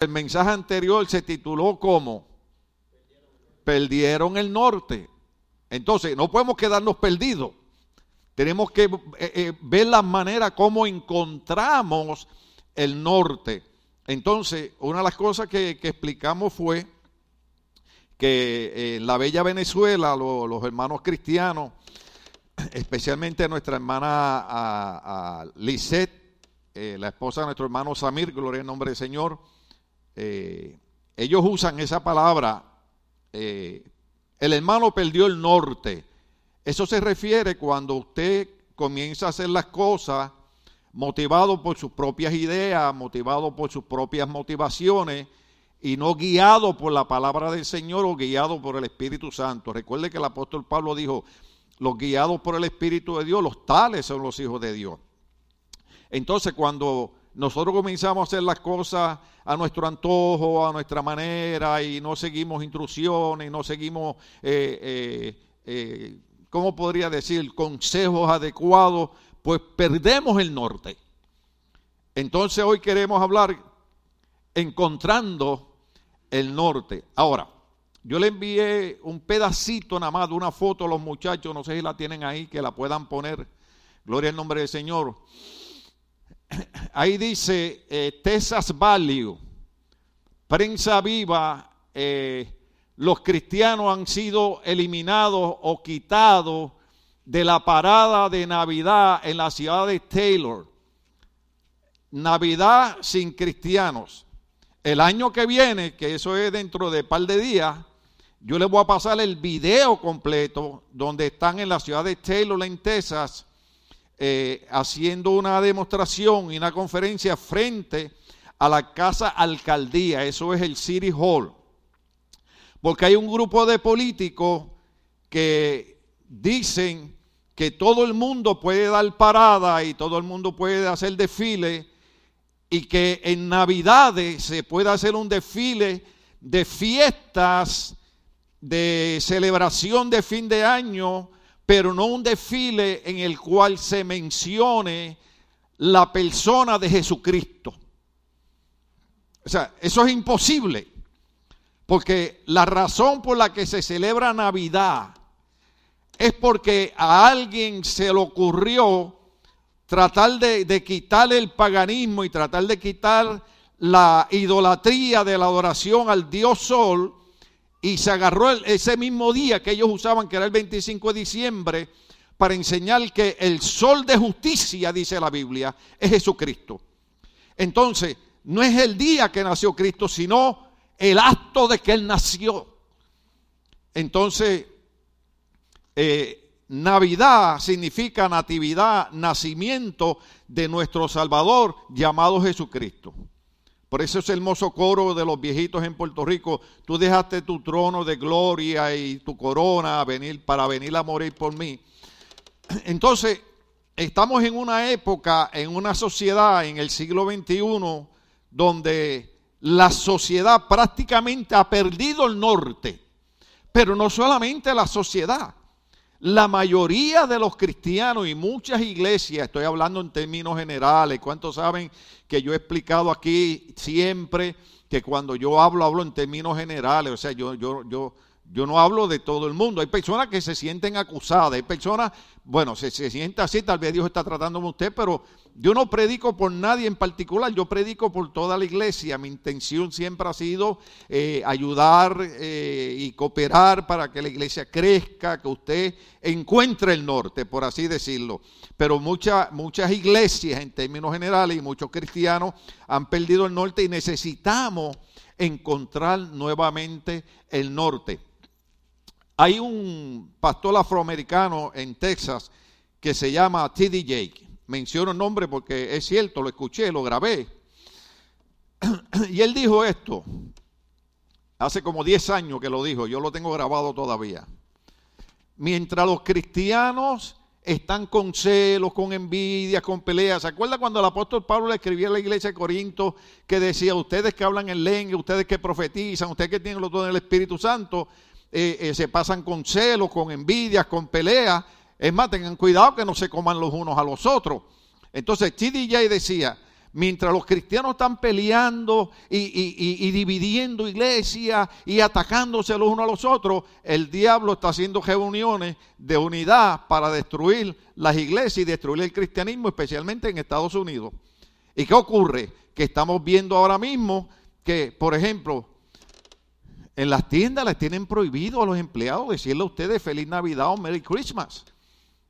El mensaje anterior se tituló como Perdieron el norte. Entonces, no podemos quedarnos perdidos. Tenemos que eh, eh, ver la manera como encontramos el norte. Entonces, una de las cosas que, explicamos fue que en la bella Venezuela, los hermanos cristianos, especialmente nuestra hermana a, Lisette, eh, la esposa de nuestro hermano Samir, gloria al nombre del Señor, ellos usan esa palabra, el hermano perdió el norte. Eso se refiere cuando usted comienza a hacer las cosas motivado por sus propias ideas, motivado por sus propias motivaciones y no guiado por la palabra del Señor o guiado por el Espíritu Santo. Recuerde que el apóstol Pablo dijo, los guiados por el Espíritu de Dios, los tales son los hijos de Dios. Entonces cuando nosotros comenzamos a hacer las cosas a nuestro antojo, a nuestra manera, y no seguimos instrucciones, no seguimos eh, eh, eh ¿cómo podría decir?, consejos adecuados, pues perdemos el norte. Entonces hoy queremos hablar encontrando el norte. Ahora, yo le envié un pedacito nada más de una foto a los muchachos, no sé si la tienen ahí, que la puedan poner. Gloria al nombre del Señor. Ahí dice eh, Texas Value, prensa viva, eh, los cristianos han sido eliminados o quitados de la parada de Navidad en la ciudad de Taylor. Navidad sin cristianos. El año que viene, que eso es dentro de un par de días, yo les voy a pasar el video completo donde están en la ciudad de Taylor, en Texas, eh, haciendo una demostración y una conferencia frente a la casa alcaldía. Eso es el City Hall. Porque hay un grupo de políticos que dicen que todo el mundo puede dar parada y todo el mundo puede hacer desfile y que en Navidades se puede hacer un desfile de fiestas, de celebración de fin de año, pero no un desfile en el cual se mencione la persona de Jesucristo. O sea, eso es imposible. Porque la razón por la que se celebra Navidad es porque a alguien se le ocurrió tratar de, quitar el paganismo y tratar de quitar la idolatría de la adoración al Dios Sol y se agarró ese mismo día que ellos usaban, que era el 25 de diciembre, para enseñar que el sol de justicia, dice la Biblia, es Jesucristo. Entonces, no es el día que nació Cristo, sino el acto de que Él nació. Entonces, eh, Navidad significa natividad, nacimiento de nuestro Salvador llamado Jesucristo. Por eso ese hermoso coro de los viejitos en Puerto Rico, tú dejaste tu trono de gloria y tu corona para venir a morir por mí. Entonces, estamos en una época, en una sociedad, en el siglo XXI, donde la sociedad prácticamente ha perdido el norte. Pero no solamente la sociedad. La mayoría de los cristianos y muchas iglesias, estoy hablando en términos generales, ¿cuántos saben que yo he explicado aquí siempre que cuando yo hablo, hablo en términos generales? O sea, yo, yo, yo, yo no hablo de todo el mundo. Hay personas que se sienten acusadas, hay personas, bueno, se, se siente así, tal vez Dios está tratando con usted, pero yo no predico por nadie en particular, yo predico por toda la iglesia. Mi intención siempre ha sido eh, ayudar eh, y cooperar para que la iglesia crezca, que usted encuentre el norte, por así decirlo. Pero muchas muchas iglesias en términos generales y muchos cristianos han perdido el norte y necesitamos encontrar nuevamente el norte. Hay un pastor afroamericano en Texas que se llama T.D. Jake. Menciono el nombre porque es cierto, lo escuché, lo grabé. Y él dijo esto. Hace como 10 años que lo dijo, yo lo tengo grabado todavía. Mientras los cristianos están con celos, con envidia, con peleas. ¿Se acuerda cuando el apóstol Pablo le escribía a la iglesia de Corinto que decía, ustedes que hablan en lengua, ustedes que profetizan, ustedes que tienen los dones del Espíritu Santo, eh, eh, se pasan con celos, con envidias, con peleas. Es más, tengan cuidado que no se coman los unos a los otros. Entonces TDJ decía, Mientras los cristianos están peleando y, dividiendo iglesias y atacándose los unos a los otros, el diablo está haciendo reuniones de unidad para destruir las iglesias y destruir el cristianismo, especialmente en Estados Unidos. ¿Y qué ocurre? Que estamos viendo ahora mismo que, por ejemplo, en las tiendas les tienen prohibido a los empleados decirle a ustedes feliz Navidad o Merry Christmas.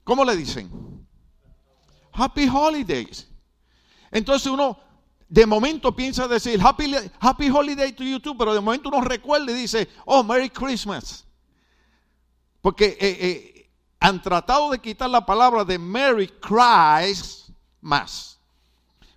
¿Cómo le dicen? Happy Holidays. Entonces uno de momento piensa decir Happy, happy Holiday to you too, pero de momento uno recuerda y dice, oh, Merry Christmas. Porque eh, eh, han tratado de quitar la palabra de Merry Christmas.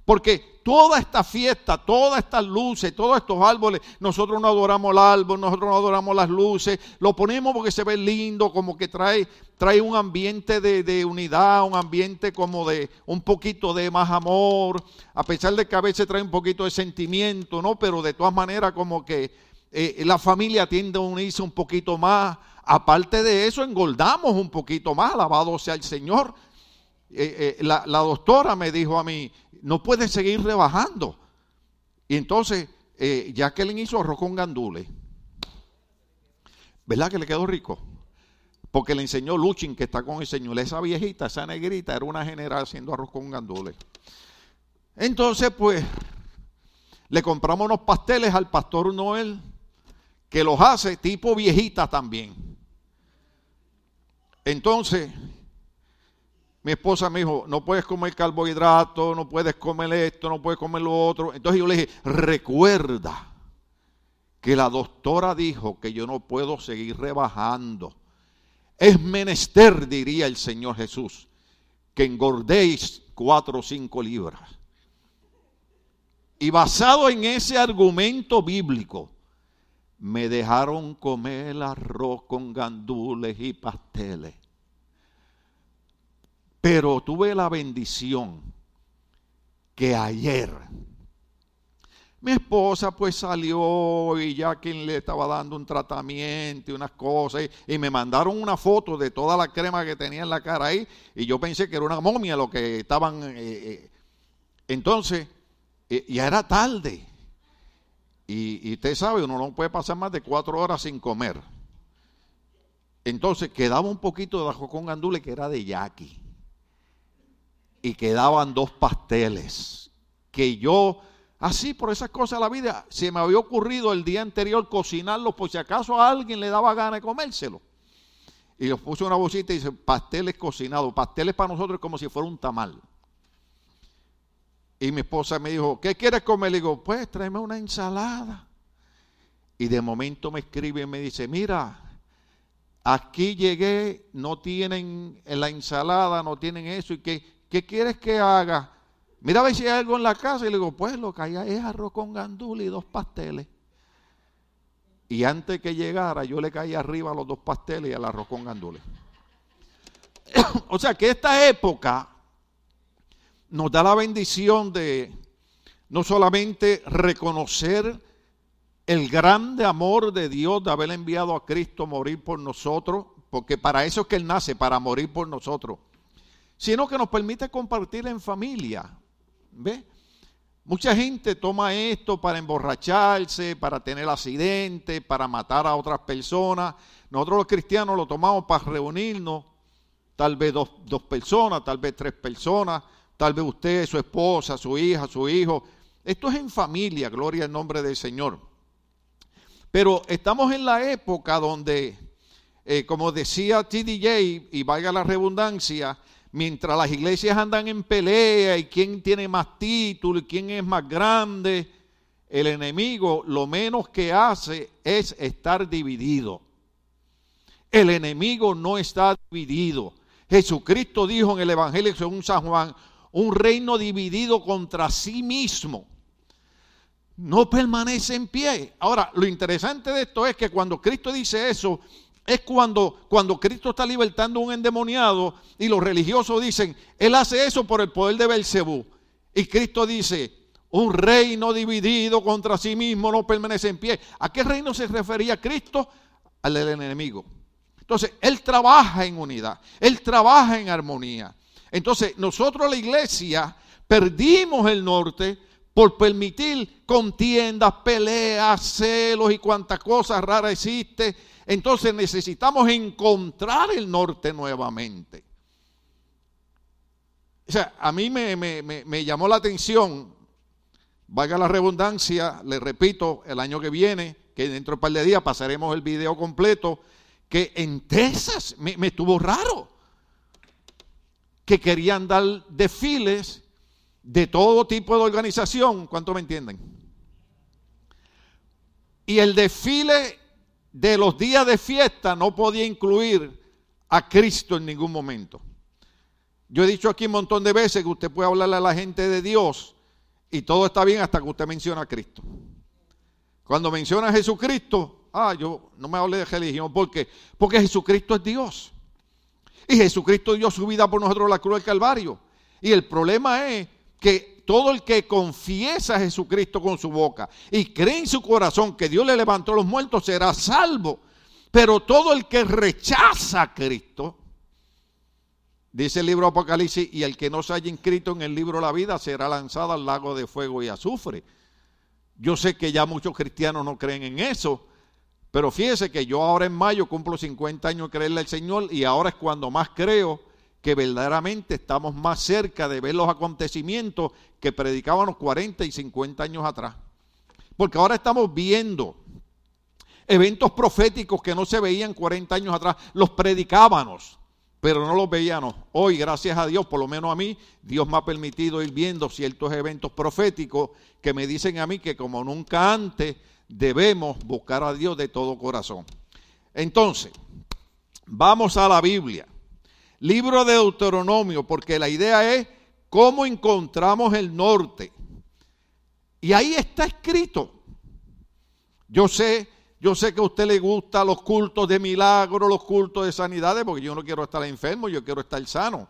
Porque toda esta fiesta, todas estas luces, todos estos árboles, nosotros no adoramos el árbol, nosotros no adoramos las luces, lo ponemos porque se ve lindo, como que trae, trae un ambiente de, unidad, un ambiente como de un poquito de más amor, a pesar de que a veces trae un poquito de sentimiento, ¿no? Pero de todas maneras como que eh, la familia tiende a unirse un poquito más. Aparte de eso, engordamos un poquito más, alabado sea el Señor. Eh, eh, la, la, doctora me dijo a mí, no puede seguir rebajando. Y entonces, eh, Jacqueline hizo arroz con gandules. ¿Verdad que le quedó rico? Porque le enseñó Luchin, que está con el Señor. Esa viejita, esa negrita, era una general haciendo arroz con gandules. Entonces, pues, le compramos unos pasteles al pastor Noel, que los hace tipo viejita también. Entonces, mi esposa me dijo, no puedes comer carbohidratos, no puedes comer esto, no puedes comer lo otro. Entonces yo le dije, recuerda que la doctora dijo que yo no puedo seguir rebajando. Es menester, diría el Señor Jesús, que engordéis cuatro o cinco libras. Y basado en ese argumento bíblico, me dejaron comer arroz con gandules y pasteles. Pero tuve la bendición que ayer mi esposa pues salió y ya quien le estaba dando un tratamiento y unas cosas y, me mandaron una foto de toda la crema que tenía en la cara ahí y yo pensé que era una momia lo que estaban... Eh, eh. entonces, eh, ya era tarde y, y usted sabe, uno no puede pasar más de cuatro horas sin comer. Entonces quedaba un poquito de ajo con gandule que era de Jackie y quedaban dos pasteles que yo, así por esas cosas de la vida, se me había ocurrido el día anterior cocinarlos por si acaso a alguien le daba ganas de comérselo. Y los puse una bolsita y dice, pasteles cocinados. Pasteles para nosotros como si fuera un tamal. Y mi esposa me dijo, ¿qué quieres comer? Le digo, pues tráeme una ensalada. Y de momento me escribe y me dice, mira, aquí llegué, no tienen la ensalada, no tienen eso, y que ¿qué quieres que haga? Mira a ver si hay algo en la casa. Y le digo, pues lo que hay es arroz con gandula y dos pasteles. Y antes que llegara, yo le caí arriba a los dos pasteles y al arroz con gandules. o sea que esta época nos da la bendición de no solamente reconocer el grande amor de Dios de haber enviado a Cristo a morir por nosotros, porque para eso es que Él nace, para morir por nosotros sino que nos permite compartir en familia. ¿Ve? Mucha gente toma esto para emborracharse, para tener accidentes, para matar a otras personas. Nosotros los cristianos lo tomamos para reunirnos, tal vez dos, dos personas, tal vez tres personas, tal vez usted, su esposa, su hija, su hijo. Esto es en familia, gloria al nombre del Señor. Pero estamos en la época donde, eh, como decía TDJ, y valga la redundancia, mientras las iglesias andan en pelea y quién tiene más título y quién es más grande, el enemigo lo menos que hace es estar dividido. El enemigo no está dividido. Jesucristo dijo en el Evangelio según San Juan, un reino dividido contra sí mismo no permanece en pie. Ahora, lo interesante de esto es que cuando Cristo dice eso, es cuando, cuando Cristo está libertando a un endemoniado y los religiosos dicen, Él hace eso por el poder de Belcebú. Y Cristo dice, un reino dividido contra sí mismo no permanece en pie. ¿A qué reino se refería Cristo? Al del enemigo. Entonces, Él trabaja en unidad, Él trabaja en armonía. Entonces, nosotros la iglesia perdimos el norte por permitir contiendas, peleas, celos y cuantas cosas raras existe. Entonces necesitamos encontrar el norte nuevamente. O sea, a mí me, me llamó la atención, valga la redundancia, le repito, el año que viene, que dentro de un par de días pasaremos el video completo, que en Texas me, me estuvo raro, que querían dar desfiles de todo tipo de organización, ¿cuánto me entienden? Y el desfile de los días de fiesta no podía incluir a Cristo en ningún momento. Yo he dicho aquí un montón de veces que usted puede hablarle a la gente de Dios y todo está bien hasta que usted menciona a Cristo. Cuando menciona a Jesucristo, ah, yo no me hable de religión, ¿por qué? Porque Jesucristo es Dios. Y Jesucristo dio su vida por nosotros en la cruz del Calvario. Y el problema es que todo el que confiesa a Jesucristo con su boca y cree en su corazón que Dios le levantó a los muertos será salvo. Pero todo el que rechaza a Cristo, dice el libro Apocalipsis, y el que no se haya inscrito en el libro de la vida será lanzado al lago de fuego y azufre. Yo sé que ya muchos cristianos no creen en eso, pero fíjese que yo ahora en mayo cumplo 50 años de creerle al Señor y ahora es cuando más creo que verdaderamente estamos más cerca de ver los acontecimientos que predicábamos 40 y 50 años atrás. Porque ahora estamos viendo eventos proféticos que no se veían 40 años atrás, los predicábamos, pero no los veíamos. Hoy, gracias a Dios, por lo menos a mí, Dios me ha permitido ir viendo ciertos eventos proféticos que me dicen a mí que como nunca antes debemos buscar a Dios de todo corazón. Entonces, vamos a la Biblia. Libro de Deuteronomio, porque la idea es cómo encontramos el norte. Y ahí está escrito. Yo sé, yo sé que a usted le gustan los cultos de milagros, los cultos de sanidades, porque yo no quiero estar enfermo, yo quiero estar sano.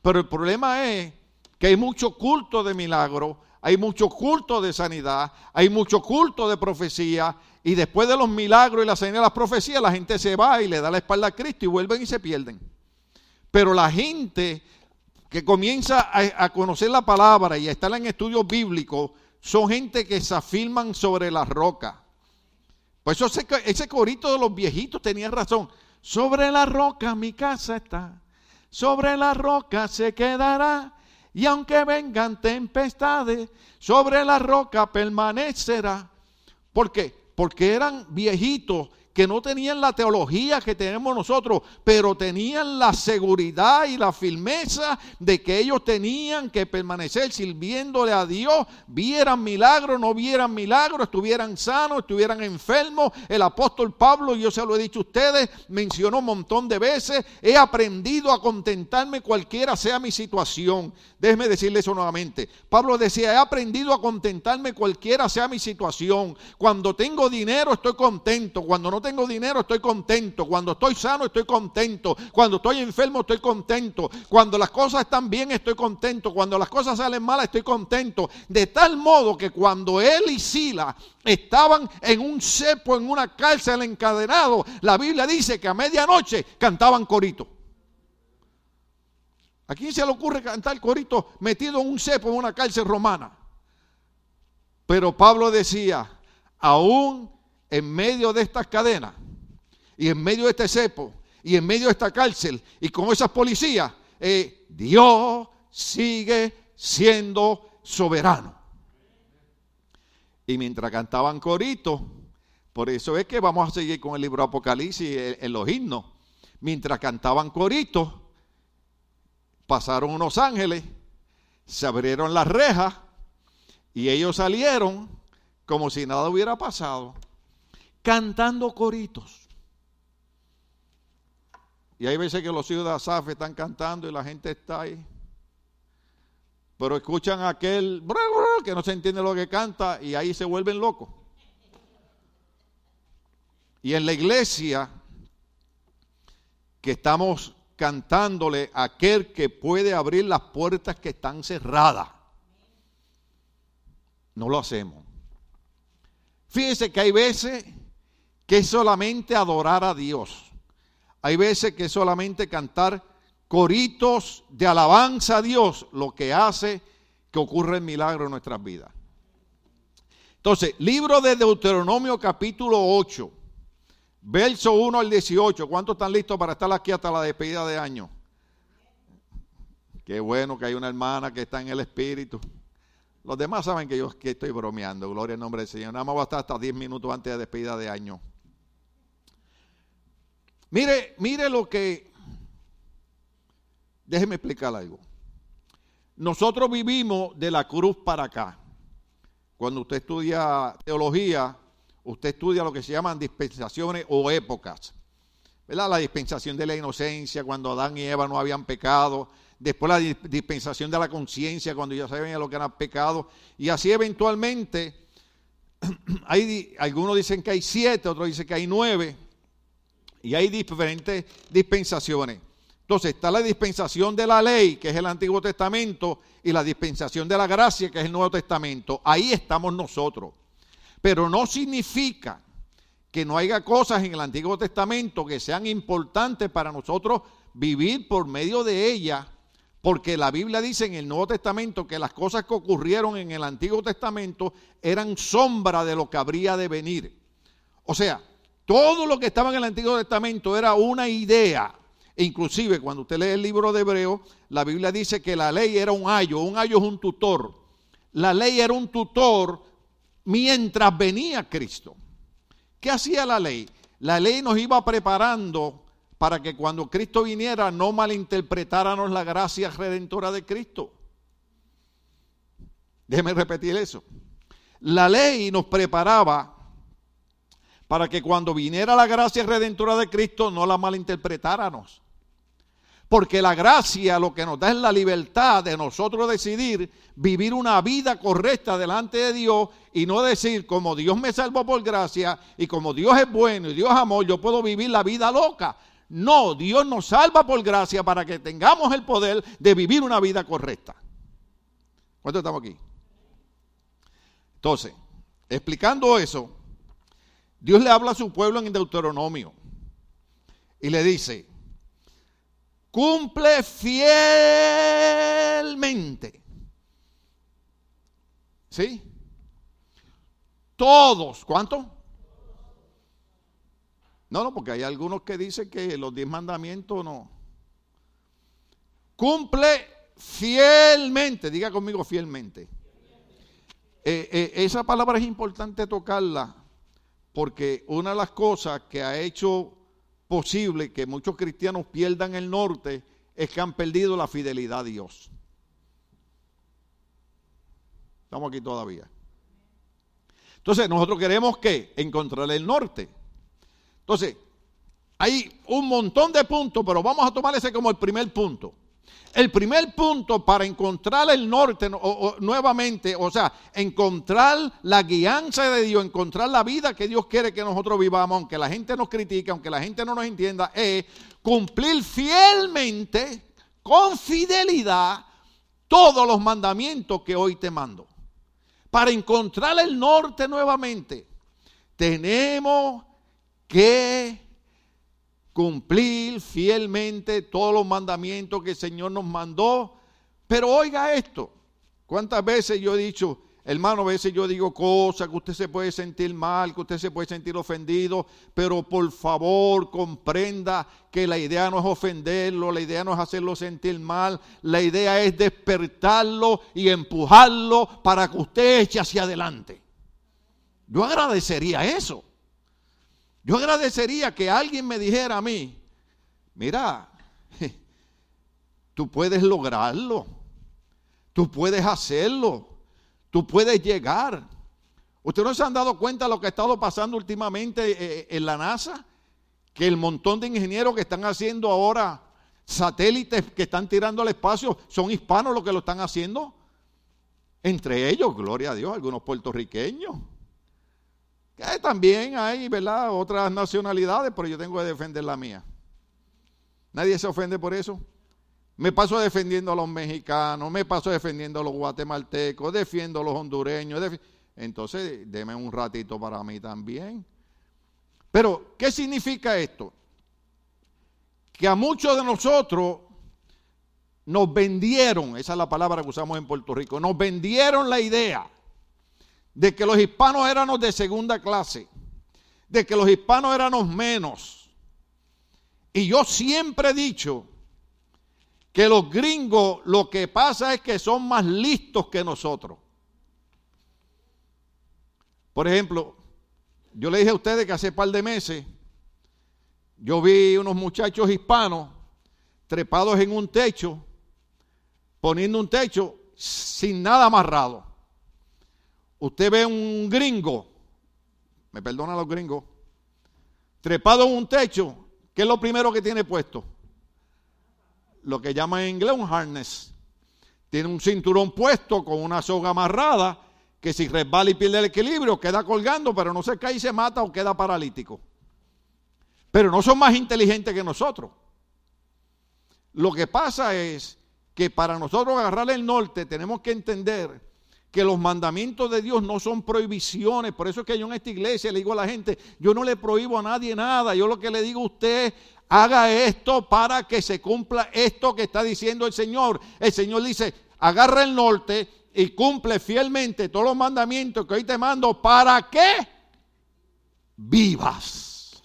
Pero el problema es que hay mucho culto de milagros, hay mucho culto de sanidad, hay mucho culto de profecía, y después de los milagros y la sanidad de las profecías, la gente se va y le da la espalda a Cristo y vuelven y se pierden. Pero la gente que comienza a, conocer la palabra y a estar en estudios bíblicos son gente que se afirman sobre la roca. Por eso ese, ese corito de los viejitos tenía razón. Sobre la roca mi casa está, sobre la roca se quedará. Y aunque vengan tempestades, sobre la roca permanecerá. ¿Por qué? Porque eran viejitos que no tenían la teología que tenemos nosotros, pero tenían la seguridad y la firmeza de que ellos tenían que permanecer sirviéndole a Dios, vieran milagros, no vieran milagros, estuvieran sanos, estuvieran enfermos. El apóstol Pablo, yo se lo he dicho a ustedes, mencionó un montón de veces, he aprendido a contentarme cualquiera sea mi situación. Déjeme decirle eso nuevamente. Pablo decía, he aprendido a contentarme cualquiera sea mi situación. Cuando tengo dinero estoy contento, cuando no tengo dinero estoy contento. Cuando estoy sano estoy contento. Cuando estoy enfermo estoy contento. Cuando las cosas están bien estoy contento. Cuando las cosas salen mal estoy contento. De tal modo que cuando él y Sila estaban en un cepo, en una cárcel encadenado, la Biblia dice que a medianoche cantaban corito. ¿A quién se le ocurre cantar corito metido en un cepo en una cárcel romana? Pero Pablo decía, aún en medio de estas cadenas y en medio de este cepo y en medio de esta cárcel y con esas policías, eh, Dios sigue siendo soberano. Y mientras cantaban coritos, por eso es que vamos a seguir con el libro Apocalipsis en los himnos. Mientras cantaban coritos, pasaron unos ángeles, se abrieron las rejas y ellos salieron como si nada hubiera pasado cantando coritos. Y hay veces que los hijos de Asaf están cantando y la gente está ahí. Pero escuchan aquel que no se entiende lo que canta y ahí se vuelven locos. Y en la iglesia que estamos cantándole a aquel que puede abrir las puertas que están cerradas. No lo hacemos. Fíjense que hay veces que es solamente adorar a Dios. Hay veces que solamente cantar coritos de alabanza a Dios, lo que hace que ocurre el milagro en nuestras vidas. Entonces, libro de Deuteronomio capítulo 8, verso 1 al 18. ¿Cuántos están listos para estar aquí hasta la despedida de año? Qué bueno que hay una hermana que está en el espíritu. Los demás saben que yo que estoy bromeando, gloria al nombre del Señor. Nada más va a estar hasta 10 minutos antes de despedida de año. Mire, mire lo que... Déjeme explicar algo. Nosotros vivimos de la cruz para acá. Cuando usted estudia teología, usted estudia lo que se llaman dispensaciones o épocas. ¿Verdad? La dispensación de la inocencia, cuando Adán y Eva no habían pecado. Después la dispensación de la conciencia, cuando ya sabían lo que era pecado. Y así eventualmente, hay, algunos dicen que hay siete, otros dicen que hay nueve. Y hay diferentes dispensaciones. Entonces está la dispensación de la ley, que es el Antiguo Testamento, y la dispensación de la gracia, que es el Nuevo Testamento. Ahí estamos nosotros. Pero no significa que no haya cosas en el Antiguo Testamento que sean importantes para nosotros vivir por medio de ellas, porque la Biblia dice en el Nuevo Testamento que las cosas que ocurrieron en el Antiguo Testamento eran sombra de lo que habría de venir. O sea, todo lo que estaba en el Antiguo Testamento era una idea, e inclusive cuando usted lee el libro de Hebreo, la Biblia dice que la ley era un ayo, un ayo es un tutor. La ley era un tutor mientras venía Cristo. ¿Qué hacía la ley? La ley nos iba preparando para que cuando Cristo viniera no malinterpretáramos la gracia redentora de Cristo. Déjeme repetir eso. La ley nos preparaba para que cuando viniera la gracia redentora de Cristo no la malinterpretáramos. Porque la gracia lo que nos da es la libertad de nosotros decidir vivir una vida correcta delante de Dios y no decir como Dios me salvó por gracia y como Dios es bueno y Dios amor, yo puedo vivir la vida loca. No, Dios nos salva por gracia para que tengamos el poder de vivir una vida correcta. ¿Cuántos estamos aquí? Entonces, explicando eso, Dios le habla a su pueblo en Deuteronomio y le dice, cumple fielmente. ¿Sí? Todos, ¿cuánto? No, no, porque hay algunos que dicen que los diez mandamientos no. Cumple fielmente, diga conmigo fielmente. Eh, eh, esa palabra es importante tocarla porque una de las cosas que ha hecho posible que muchos cristianos pierdan el norte es que han perdido la fidelidad a Dios. Estamos aquí todavía. Entonces, nosotros queremos que encontrar el norte. Entonces, hay un montón de puntos, pero vamos a tomar ese como el primer punto. El primer punto para encontrar el norte nuevamente, o sea, encontrar la guianza de Dios, encontrar la vida que Dios quiere que nosotros vivamos, aunque la gente nos critique, aunque la gente no nos entienda, es cumplir fielmente, con fidelidad, todos los mandamientos que hoy te mando. Para encontrar el norte nuevamente, tenemos que cumplir fielmente todos los mandamientos que el Señor nos mandó. Pero oiga esto, ¿cuántas veces yo he dicho, hermano, a veces yo digo cosas que usted se puede sentir mal, que usted se puede sentir ofendido, pero por favor comprenda que la idea no es ofenderlo, la idea no es hacerlo sentir mal, la idea es despertarlo y empujarlo para que usted eche hacia adelante. Yo agradecería eso. Yo agradecería que alguien me dijera a mí, mira, tú puedes lograrlo, tú puedes hacerlo, tú puedes llegar. ¿Ustedes no se han dado cuenta de lo que ha estado pasando últimamente eh, eh, en la NASA? Que el montón de ingenieros que están haciendo ahora satélites que están tirando al espacio son hispanos los que lo están haciendo. Entre ellos, gloria a Dios, algunos puertorriqueños también hay, ¿verdad? Otras nacionalidades, pero yo tengo que defender la mía. Nadie se ofende por eso. Me paso defendiendo a los mexicanos, me paso defendiendo a los guatemaltecos, defiendo a los hondureños. Entonces, deme un ratito para mí también. Pero, ¿qué significa esto? Que a muchos de nosotros nos vendieron, esa es la palabra que usamos en Puerto Rico, nos vendieron la idea de que los hispanos éramos de segunda clase, de que los hispanos éramos menos. Y yo siempre he dicho que los gringos lo que pasa es que son más listos que nosotros. Por ejemplo, yo le dije a ustedes que hace par de meses yo vi unos muchachos hispanos trepados en un techo, poniendo un techo sin nada amarrado. Usted ve un gringo, me perdona los gringos, trepado en un techo, ¿qué es lo primero que tiene puesto? Lo que llaman en inglés un harness. Tiene un cinturón puesto con una soga amarrada que si resbala y pierde el equilibrio queda colgando, pero no se cae y se mata o queda paralítico. Pero no son más inteligentes que nosotros. Lo que pasa es que para nosotros agarrar el norte tenemos que entender que los mandamientos de Dios no son prohibiciones. Por eso es que yo en esta iglesia le digo a la gente, yo no le prohíbo a nadie nada. Yo lo que le digo a usted, haga esto para que se cumpla esto que está diciendo el Señor. El Señor dice, agarra el norte y cumple fielmente todos los mandamientos que hoy te mando para que vivas.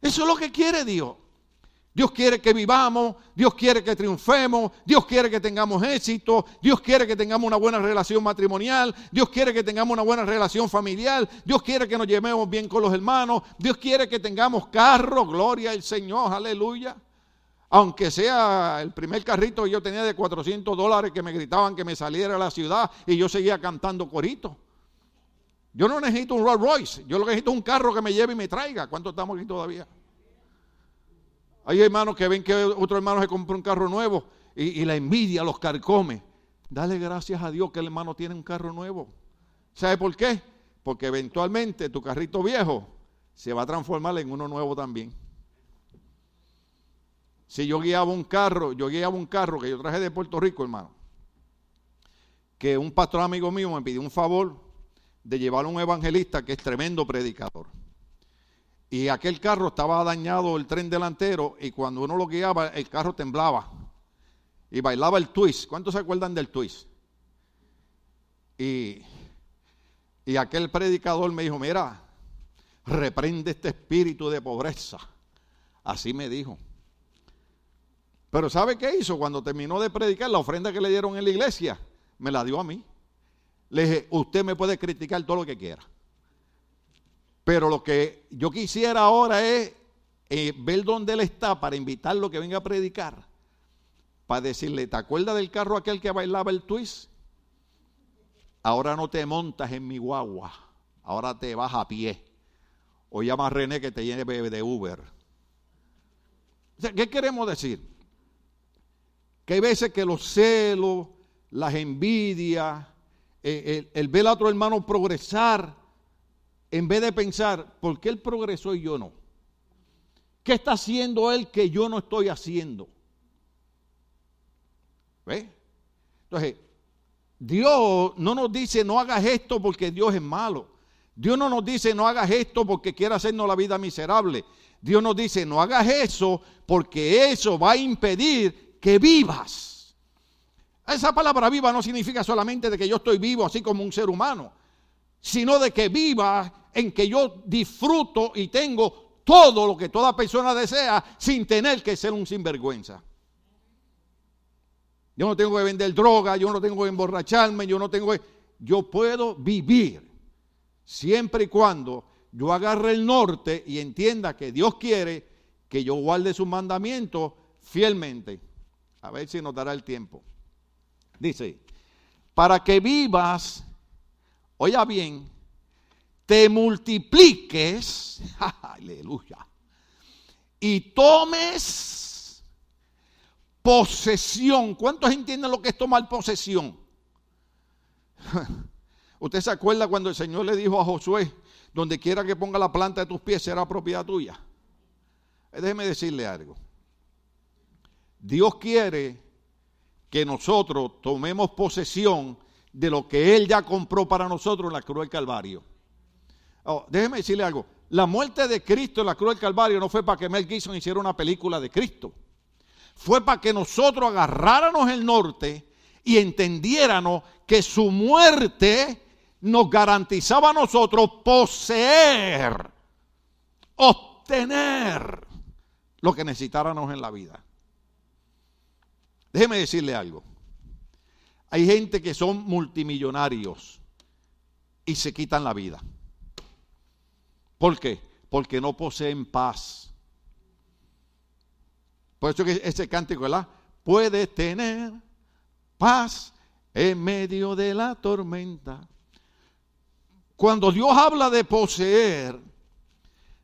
Eso es lo que quiere Dios. Dios quiere que vivamos, Dios quiere que triunfemos, Dios quiere que tengamos éxito, Dios quiere que tengamos una buena relación matrimonial, Dios quiere que tengamos una buena relación familiar, Dios quiere que nos llevemos bien con los hermanos, Dios quiere que tengamos carro, gloria al Señor, aleluya. Aunque sea el primer carrito que yo tenía de 400 dólares que me gritaban que me saliera a la ciudad y yo seguía cantando corito. Yo no necesito un Rolls Royce, yo lo necesito es un carro que me lleve y me traiga. ¿Cuánto estamos aquí todavía? Hay hermanos que ven que otro hermano se compra un carro nuevo y, la envidia los carcome. Dale gracias a Dios que el hermano tiene un carro nuevo. ¿Sabe por qué? Porque eventualmente tu carrito viejo se va a transformar en uno nuevo también. Si yo guiaba un carro, yo guiaba un carro que yo traje de Puerto Rico, hermano, que un pastor amigo mío me pidió un favor de llevar a un evangelista que es tremendo predicador. Y aquel carro estaba dañado el tren delantero y cuando uno lo guiaba el carro temblaba y bailaba el twist. ¿Cuántos se acuerdan del twist? Y, y aquel predicador me dijo, mira, reprende este espíritu de pobreza. Así me dijo. Pero ¿sabe qué hizo? Cuando terminó de predicar, la ofrenda que le dieron en la iglesia, me la dio a mí. Le dije, usted me puede criticar todo lo que quiera. Pero lo que yo quisiera ahora es eh, ver dónde él está para invitarlo que venga a predicar. Para decirle, ¿te acuerdas del carro aquel que bailaba el twist? Ahora no te montas en mi guagua, ahora te vas a pie. O llama a René que te lleve de Uber. ¿Qué queremos decir? Que hay veces que los celos, las envidias, eh, el ver a otro hermano progresar, en vez de pensar, ¿por qué él progresó y yo no? ¿Qué está haciendo él que yo no estoy haciendo? ¿Ve? Entonces, Dios no nos dice no hagas esto porque Dios es malo. Dios no nos dice no hagas esto porque quiere hacernos la vida miserable. Dios nos dice no hagas eso porque eso va a impedir que vivas. Esa palabra viva no significa solamente de que yo estoy vivo así como un ser humano sino de que viva en que yo disfruto y tengo todo lo que toda persona desea sin tener que ser un sinvergüenza. Yo no tengo que vender droga, yo no tengo que emborracharme, yo no tengo que... Yo puedo vivir siempre y cuando yo agarre el norte y entienda que Dios quiere que yo guarde sus mandamientos fielmente. A ver si nos dará el tiempo. Dice, para que vivas oiga bien, te multipliques, aleluya, y tomes posesión. ¿Cuántos entienden lo que es tomar posesión? Usted se acuerda cuando el Señor le dijo a Josué, donde quiera que ponga la planta de tus pies será propiedad tuya. Eh, déjeme decirle algo. Dios quiere que nosotros tomemos posesión de lo que Él ya compró para nosotros en la cruz del Calvario. Oh, déjeme decirle algo. La muerte de Cristo en la cruz del Calvario no fue para que Mel Gibson hiciera una película de Cristo. fue para que nosotros agarráramos el norte y entendiéramos que su muerte nos garantizaba a nosotros poseer, obtener lo que necesitáramos en la vida. Déjeme decirle algo. Hay gente que son multimillonarios y se quitan la vida. ¿Por qué? Porque no poseen paz. Por eso que ese cántico, ¿verdad? Puede tener paz en medio de la tormenta. Cuando Dios habla de poseer,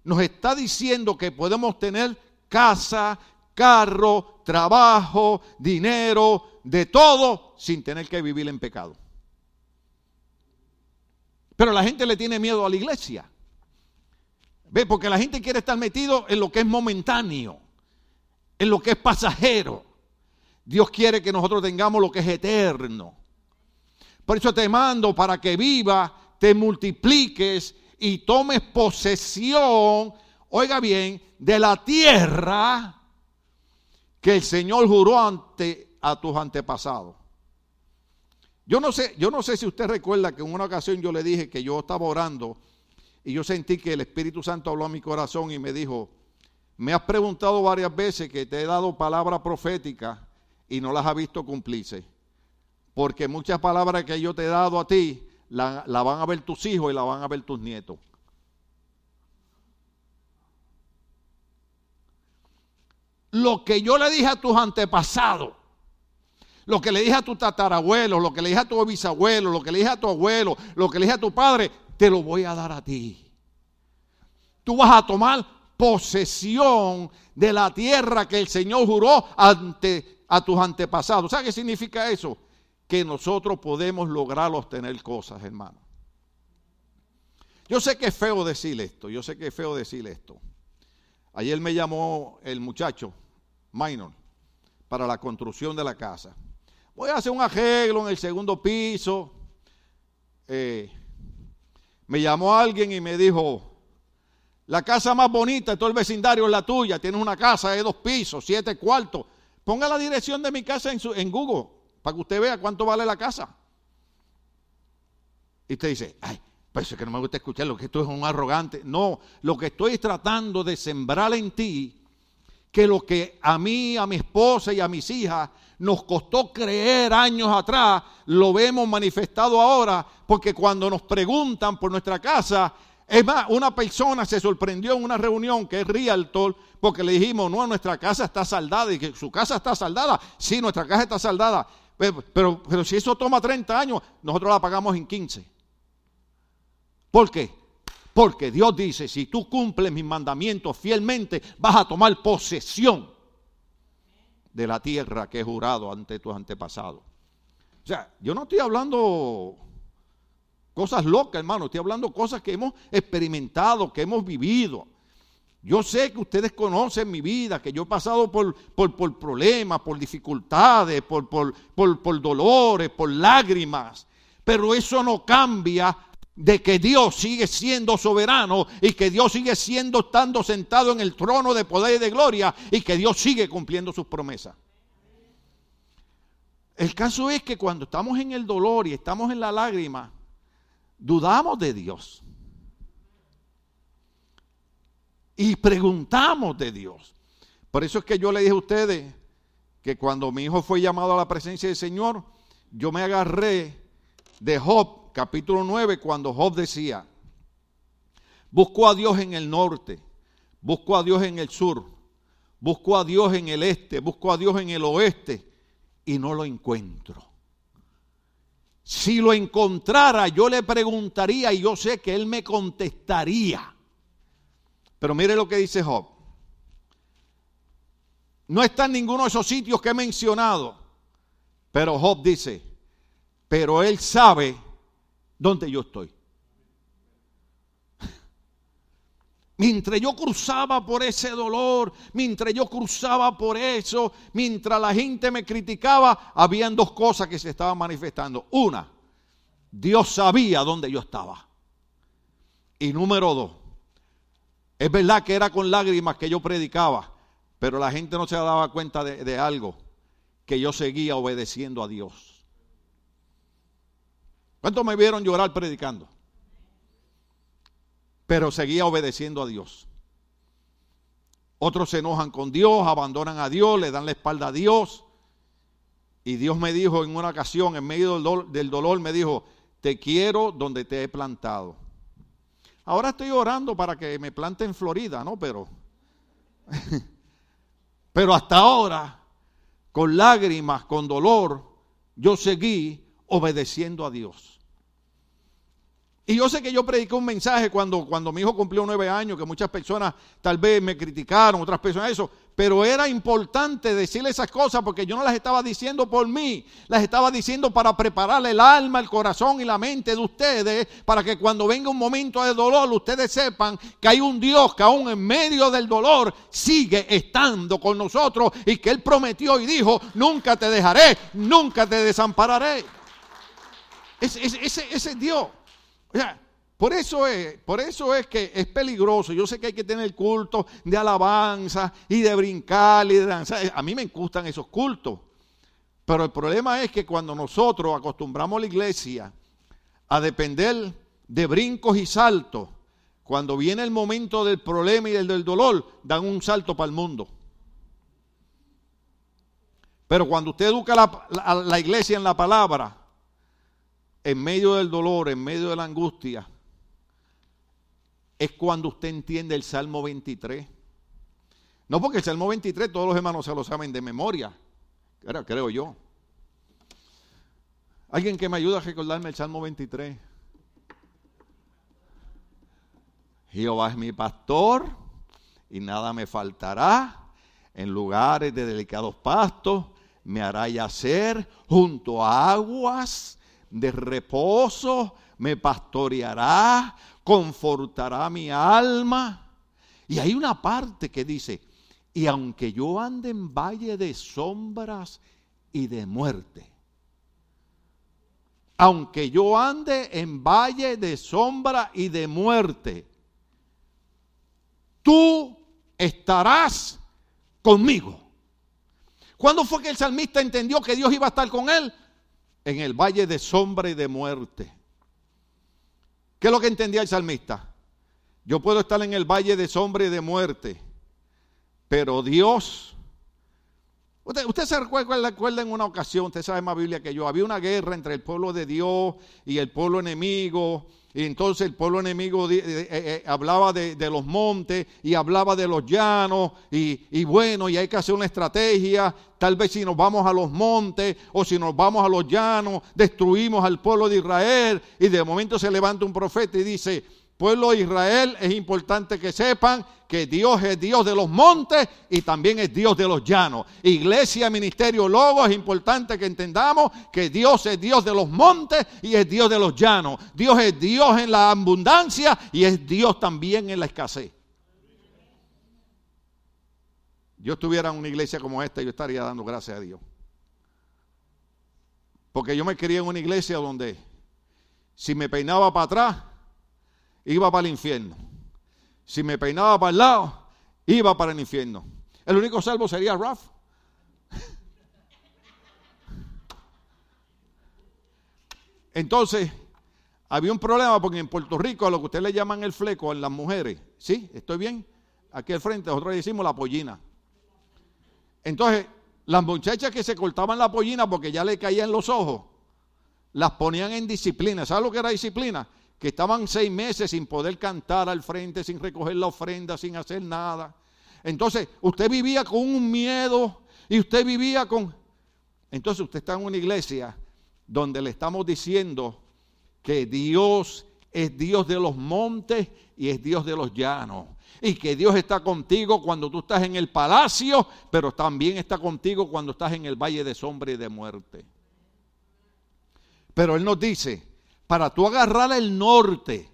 nos está diciendo que podemos tener casa, carro, trabajo, dinero, de todo, sin tener que vivir en pecado. Pero la gente le tiene miedo a la iglesia. ¿Ve? Porque la gente quiere estar metido en lo que es momentáneo, en lo que es pasajero. Dios quiere que nosotros tengamos lo que es eterno. Por eso te mando para que viva, te multipliques y tomes posesión, oiga bien, de la tierra que el Señor juró ante a tus antepasados. Yo no sé, yo no sé si usted recuerda que en una ocasión yo le dije que yo estaba orando y yo sentí que el Espíritu Santo habló a mi corazón y me dijo, me has preguntado varias veces que te he dado palabra profética y no las has visto cumplirse. Porque muchas palabras que yo te he dado a ti, la, la van a ver tus hijos y la van a ver tus nietos. lo que yo le dije a tus antepasados, lo que le dije a tu tatarabuelo, lo que le dije a tu bisabuelo, lo que le dije a tu abuelo, lo que le dije a tu padre, te lo voy a dar a ti. Tú vas a tomar posesión de la tierra que el Señor juró ante a tus antepasados. ¿Sabes qué significa eso? Que nosotros podemos lograr obtener cosas, hermano. Yo sé que es feo decir esto, yo sé que es feo decir esto. Ayer me llamó el muchacho minor para la construcción de la casa. Voy a hacer un arreglo en el segundo piso. Eh, me llamó alguien y me dijo, la casa más bonita de todo el vecindario es la tuya. Tienes una casa de dos pisos, siete cuartos. Ponga la dirección de mi casa en, su, Google para que usted vea cuánto vale la casa. Y usted dice, ay, pues es que no me gusta escuchar lo que esto es un arrogante. No, lo que estoy tratando de sembrar en ti que lo que a mí, a mi esposa y a mis hijas nos costó creer años atrás, lo vemos manifestado ahora, porque cuando nos preguntan por nuestra casa, es más, una persona se sorprendió en una reunión que es Realtor, porque le dijimos, no, nuestra casa está saldada, y que su casa está saldada, sí, nuestra casa está saldada, pero, pero, pero si eso toma 30 años, nosotros la pagamos en 15. ¿Por qué? Porque Dios dice, si tú cumples mis mandamientos fielmente, vas a tomar posesión de la tierra que he jurado ante tus antepasados. O sea, yo no estoy hablando cosas locas, hermano, estoy hablando cosas que hemos experimentado, que hemos vivido. Yo sé que ustedes conocen mi vida, que yo he pasado por, por, problemas, por dificultades, por, por, por dolores, por lágrimas, pero eso no cambia de que Dios sigue siendo soberano y que Dios sigue siendo estando sentado en el trono de poder y de gloria y que Dios sigue cumpliendo sus promesas. El caso es que cuando estamos en el dolor y estamos en la lágrima, dudamos de Dios. Y preguntamos de Dios. Por eso es que yo le dije a ustedes que cuando mi hijo fue llamado a la presencia del Señor, yo me agarré de Job capítulo 9, cuando Job decía, busco a Dios en el norte, busco a Dios en el sur, busco a Dios en el este, busco a Dios en el oeste y no lo encuentro. Si lo encontrara, yo le preguntaría y yo sé que él me contestaría. Pero mire lo que dice Job. No está en ninguno de esos sitios que he mencionado. Pero Job dice, pero él sabe donde yo estoy. Mientras yo cruzaba por ese dolor, mientras yo cruzaba por eso, mientras la gente me criticaba, habían dos cosas que se estaban manifestando. Una, Dios sabía dónde yo estaba. Y número dos, es verdad que era con lágrimas que yo predicaba, Pero la gente no se daba cuenta de, de algo, que yo seguía obedeciendo a Dios. ¿Cuántos me vieron llorar predicando? Pero seguía obedeciendo a Dios. Otros se enojan con Dios, abandonan a Dios, le dan la espalda a Dios. Y Dios me dijo en una ocasión, en medio del dolor, me dijo, te quiero donde te he plantado. Ahora estoy orando para que me plante en Florida, ¿no? Pero, pero hasta ahora, con lágrimas, con dolor, yo seguí obedeciendo a Dios. Y yo sé que yo prediqué un mensaje cuando, cuando mi hijo cumplió nueve años, que muchas personas tal vez me criticaron, otras personas eso, pero era importante decirle esas cosas porque yo no las estaba diciendo por mí, las estaba diciendo para prepararle el alma, el corazón y la mente de ustedes, para que cuando venga un momento de dolor ustedes sepan que hay un Dios que aún en medio del dolor sigue estando con nosotros y que Él prometió y dijo, nunca te dejaré, nunca te desampararé. Ese, ese es Dios por eso es, por eso es que es peligroso. Yo sé que hay que tener cultos de alabanza y de brincar y de danzar. A mí me gustan esos cultos. Pero el problema es que cuando nosotros acostumbramos a la iglesia a depender de brincos y saltos, cuando viene el momento del problema y del, dolor, dan un salto para el mundo. Pero cuando usted educa a la iglesia en la palabra, en medio del dolor, en medio de la angustia, es cuando usted entiende el Salmo 23. No porque el Salmo 23 todos los hermanos se lo saben de memoria, creo yo. Alguien que me ayude a recordarme el Salmo 23. Jehová es mi pastor y nada me faltará. En lugares de delicados pastos me hará yacer junto a aguas de reposo, me pastoreará, confortará mi alma. Y hay una parte que dice, y aunque yo ande en valle de sombras y de muerte, aunque yo ande en valle de sombra y de muerte, tú estarás conmigo. ¿Cuándo fue que el salmista entendió que Dios iba a estar con él? En el valle de sombra y de muerte. ¿Qué es lo que entendía el salmista? Yo puedo estar en el valle de sombra y de muerte, pero Dios... Usted, se recuerda, recuerda en una ocasión, usted sabe más Biblia que yo, había una guerra entre el pueblo de Dios y el pueblo enemigo, y entonces el pueblo enemigo eh, eh, hablaba de, los montes y hablaba de los llanos. Y, y, bueno, y hay que hacer una estrategia. Tal vez si nos vamos a los montes o si nos vamos a los llanos, destruimos al pueblo de Israel. Y de momento se levanta un profeta y dice, Pueblo de Israel, es importante que sepan que Dios es Dios de los montes y también es Dios de los llanos. Iglesia, ministerio, logo, es importante que entendamos que Dios es Dios de los montes y es Dios de los llanos. Dios es Dios en la abundancia y es Dios también en la escasez. Yo estuviera en una iglesia como esta, yo estaría dando gracias a Dios. Porque yo me quería en una iglesia donde si me peinaba para atrás, iba para el infierno. Si me peinaba para el lado, iba para el infierno. El único salvo sería Raf. Entonces, había un problema porque en Puerto Rico a lo que ustedes le llaman el fleco en las mujeres, ¿sí? ¿Estoy bien? Aquí al frente, nosotros le decimos la pollina. Entonces, las muchachas que se cortaban la pollina porque ya le caían los ojos, las ponían en disciplina. ¿Sabes lo que era disciplina? Que estaban seis meses sin poder cantar al frente, sin recoger la ofrenda, sin hacer nada. Entonces, usted vivía con un miedo y usted vivía con... Entonces, usted está en una iglesia donde le estamos diciendo que Dios es Dios de los montes y es Dios de los llanos. Y que Dios está contigo cuando tú estás en el palacio, pero también está contigo cuando estás en el valle de sombra y de muerte. Pero Él nos dice, para tú agarrar el norte,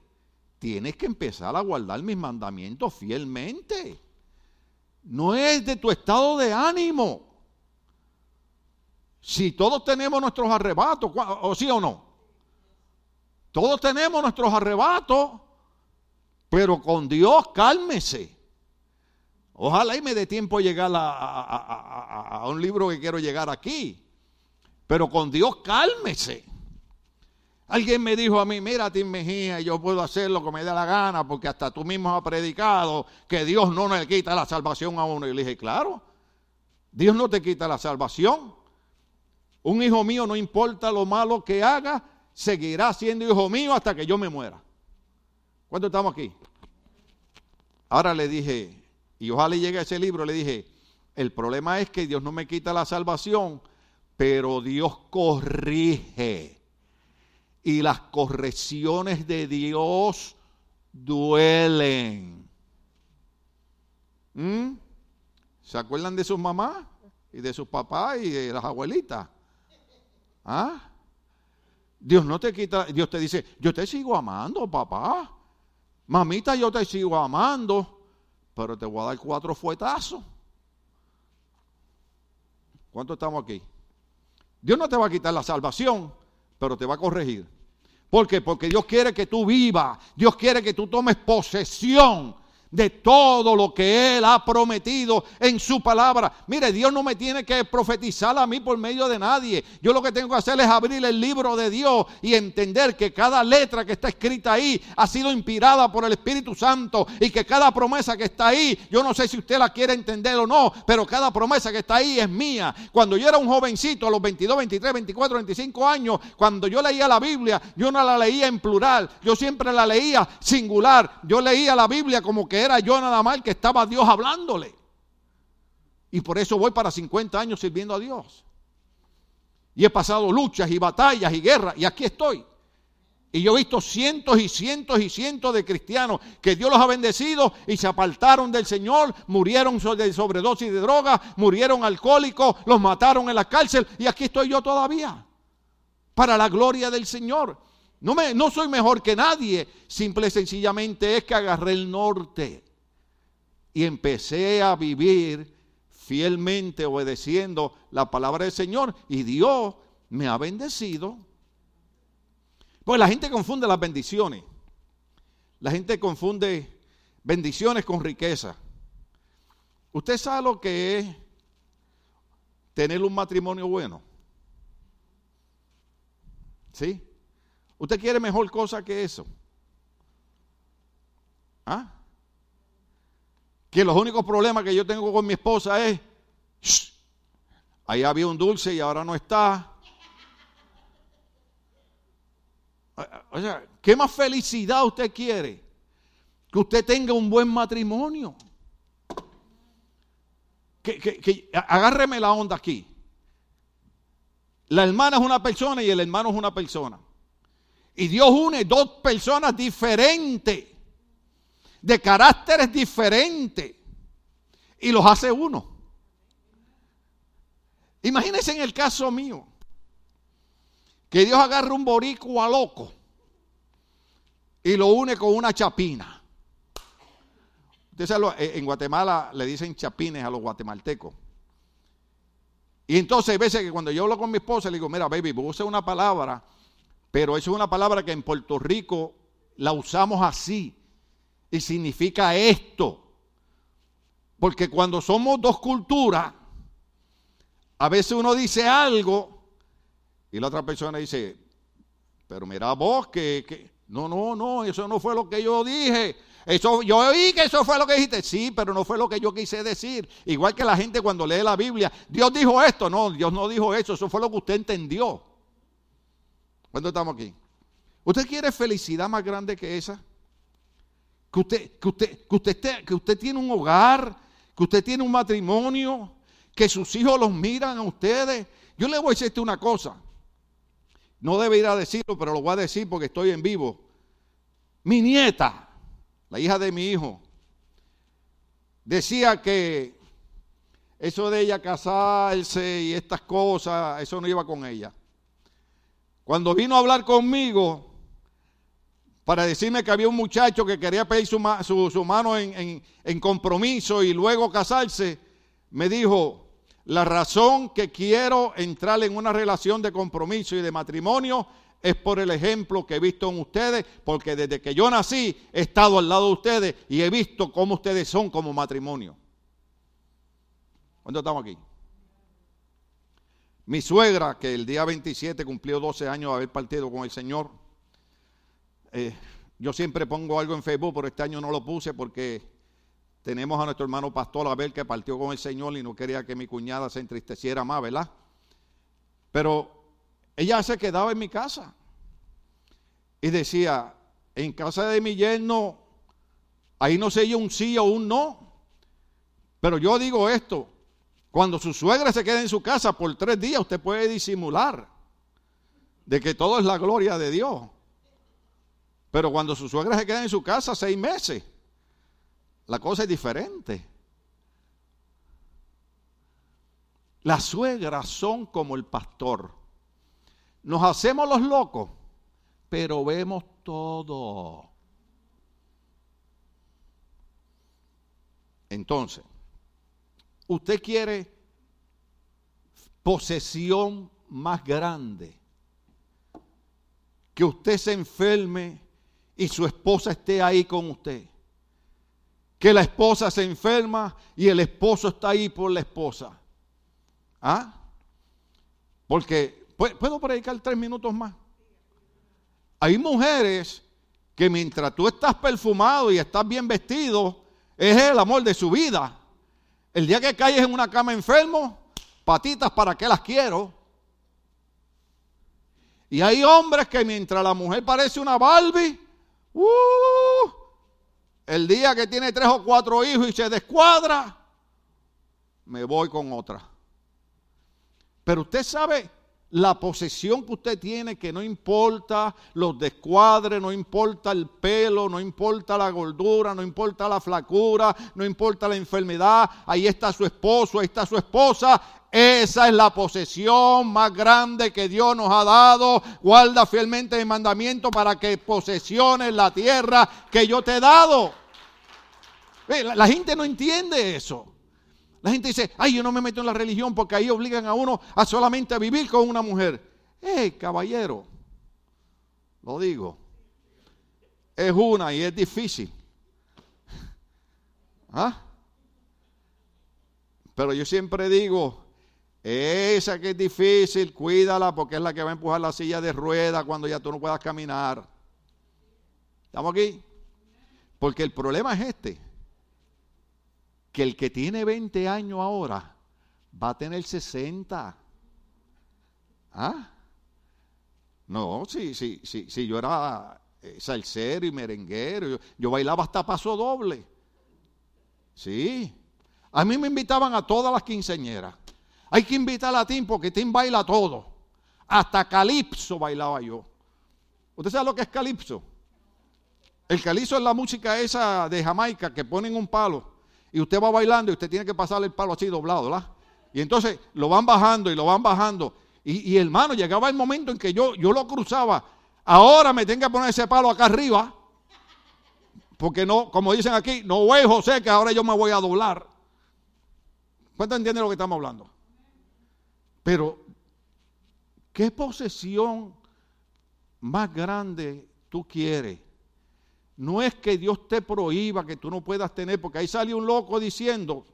tienes que empezar a guardar mis mandamientos fielmente. No es de tu estado de ánimo. Si todos tenemos nuestros arrebatos, o sí o no. Todos tenemos nuestros arrebatos, pero con Dios cálmese. Ojalá y me dé tiempo llegar a, a, un libro que quiero llegar aquí. Pero con Dios cálmese. Alguien me dijo a mí, mira Tim Mejía, yo puedo hacer lo que me dé la gana porque hasta tú mismo has predicado que Dios no le quita la salvación a uno. Y le dije, claro, Dios no te quita la salvación. Un hijo mío, no importa lo malo que haga, seguirá siendo hijo mío hasta que yo me muera. ¿Cuánto estamos aquí? Ahora le dije, y ojalá llegue a ese libro, le dije, el problema es que Dios no me quita la salvación, pero Dios corrige. Y las correcciones de Dios duelen. ¿Mm? ¿Se acuerdan de sus mamás? Y de sus papás y de las abuelitas. ¿Ah? Dios no te quita, Dios te dice, yo te sigo amando, papá. Mamita, yo te sigo amando pero te voy a dar cuatro fuetazos. ¿Cuánto estamos aquí? Dios no te va a quitar la salvación, pero te va a corregir. ¿Por qué? Porque Dios quiere que tú vivas, Dios quiere que tú tomes posesión de todo lo que Él ha prometido en su palabra. Mire, Dios no me tiene que profetizar a mí por medio de nadie. Yo lo que tengo que hacer es abrir el libro de Dios y entender que cada letra que está escrita ahí ha sido inspirada por el Espíritu Santo y que cada promesa que está ahí, yo no sé si usted la quiere entender o no, pero cada promesa que está ahí es mía. Cuando yo era un jovencito, a los 22, 23, 24, 25 años, cuando yo leía la Biblia, yo no la leía en plural, yo siempre la leía singular. Yo leía la Biblia como que era yo nada más que estaba Dios hablándole. Y por eso voy para 50 años sirviendo a Dios. Y he pasado luchas y batallas y guerras y aquí estoy. Y yo he visto cientos y cientos y cientos de cristianos que Dios los ha bendecido y se apartaron del Señor, murieron de sobredosis de drogas, murieron alcohólicos, los mataron en la cárcel y aquí estoy yo todavía. Para la gloria del Señor. No, me, no soy mejor que nadie, simple y sencillamente es que agarré el norte y empecé a vivir fielmente obedeciendo la palabra del Señor y Dios me ha bendecido. Pues la gente confunde las bendiciones. La gente confunde bendiciones con riqueza. ¿Usted sabe lo que es tener un matrimonio bueno? ¿Sí? ¿Usted quiere mejor cosa que eso? ¿Ah? que los únicos problemas que yo tengo con mi esposa es, ahí había un dulce y ahora no está. O sea, ¿qué más felicidad usted quiere? Que usted tenga un buen matrimonio. Que, que, agárreme la onda aquí. La hermana es una persona y el hermano es una persona. Y Dios une dos personas diferentes de caracteres diferentes y los hace uno. Imagínense en el caso mío, que Dios agarre un boricua loco y lo une con una chapina. Eh, en Guatemala le dicen chapines a los guatemaltecos. Y entonces hay veces que cuando yo hablo con mi esposa le digo, mira, baby, use una palabra, pero es una palabra que en Puerto Rico la usamos así. Y significa esto. Porque cuando somos dos culturas, a veces uno dice algo y la otra persona dice, pero mira vos que, no, no, no, eso no fue lo que yo dije. Eso, yo oí que eso fue lo que dijiste. Sí, pero no fue lo que yo quise decir. Igual que la gente cuando lee la Biblia, Dios dijo esto. No, Dios no dijo eso. Eso fue lo que usted entendió. ¿Cuándo estamos aquí? ¿Usted quiere felicidad más grande que esa? que usted, que usted, que usted, que usted tiene un hogar, que usted tiene un matrimonio, que sus hijos los miran a ustedes. Yo le voy a decirte una cosa. No debe ir a decirlo, pero lo voy a decir porque estoy en vivo. Mi nieta, la hija de mi hijo, decía que eso de ella casarse y estas cosas, eso no iba con ella. Cuando vino a hablar conmigo, para decirme que había un muchacho que quería pedir su, mano en, compromiso y luego casarse, me dijo, la razón que quiero entrar en una relación de compromiso y de matrimonio es por el ejemplo que he visto en ustedes, porque desde que yo nací he estado al lado de ustedes y he visto cómo ustedes son como matrimonio. ¿Cuándo estamos aquí? Mi suegra, que el día 27 cumplió 12 años de haber partido con el Señor. Eh, yo siempre pongo algo en Facebook, pero este año no lo puse porque tenemos a nuestro hermano pastor Abel que partió con el Señor y no quería que mi cuñada se entristeciera más, ¿verdad? Pero ella se quedaba en mi casa y decía, en casa de mi yerno, ahí no sé yo un sí o un no. Pero yo digo esto, cuando su suegra se queda en su casa por tres días, usted puede disimular de que todo es la gloria de Dios. Pero cuando su suegra se queda en su casa seis meses, la cosa es diferente. Las suegras son como el pastor. Nos hacemos los locos, pero vemos todo. Entonces, usted quiere posesión más grande. Que usted se enferme y su esposa esté ahí con usted. Que la esposa se enferma y el esposo está ahí por la esposa. ¿Ah? Porque, ¿puedo predicar tres minutos más? Hay mujeres que mientras tú estás perfumado y estás bien vestido, es el amor de su vida. El día que caes en una cama enfermo, patitas, ¿para qué las quiero? Y hay hombres que mientras la mujer parece una Barbie, uh, el día que tiene tres o cuatro hijos y se descuadra, me voy con otra. Pero usted sabe la posesión que usted tiene, que no importa los descuadres, no importa el pelo, no importa la gordura, no importa la flacura, no importa la enfermedad, ahí está su esposo, ahí está su esposa. Esa es la posesión más grande que Dios nos ha dado. Guarda fielmente el mandamiento para que posesiones la tierra que yo te he dado. La gente no entiende eso. La gente dice, ay, yo no me meto en la religión porque ahí obligan a uno a solamente vivir con una mujer. Eh, caballero, lo digo, es una y es difícil. ¿Ah? Pero yo siempre digo, esa que es difícil, cuídala porque es la que va a empujar la silla de rueda cuando ya tú no puedas caminar. ¿Estamos aquí? Porque el problema es este que el que tiene 20 años ahora va a tener 60. ¿Ah? No, si, sí, sí, sí, yo era eh, salsero y merenguero, yo, bailaba hasta paso doble. Sí. A mí me invitaban a todas las quinceñeras. Hay que invitar a Tim porque Tim baila todo. Hasta calipso bailaba yo. ¿Usted sabe lo que es calipso? El calipso es la música esa de Jamaica que ponen un palo y usted va bailando y usted tiene que pasarle el palo así doblado, ¿verdad? Y entonces lo van bajando y lo van bajando. Y, hermano, llegaba el momento en que yo, yo lo cruzaba. Ahora me tengo que poner ese palo acá arriba. Porque no, como dicen aquí, no voy José, que ahora yo me voy a doblar. ¿Cuánto entienden lo que estamos hablando? Pero, ¿qué posesión más grande tú quieres? No es que Dios te prohíba que tú no puedas tener, porque ahí sale un loco diciendo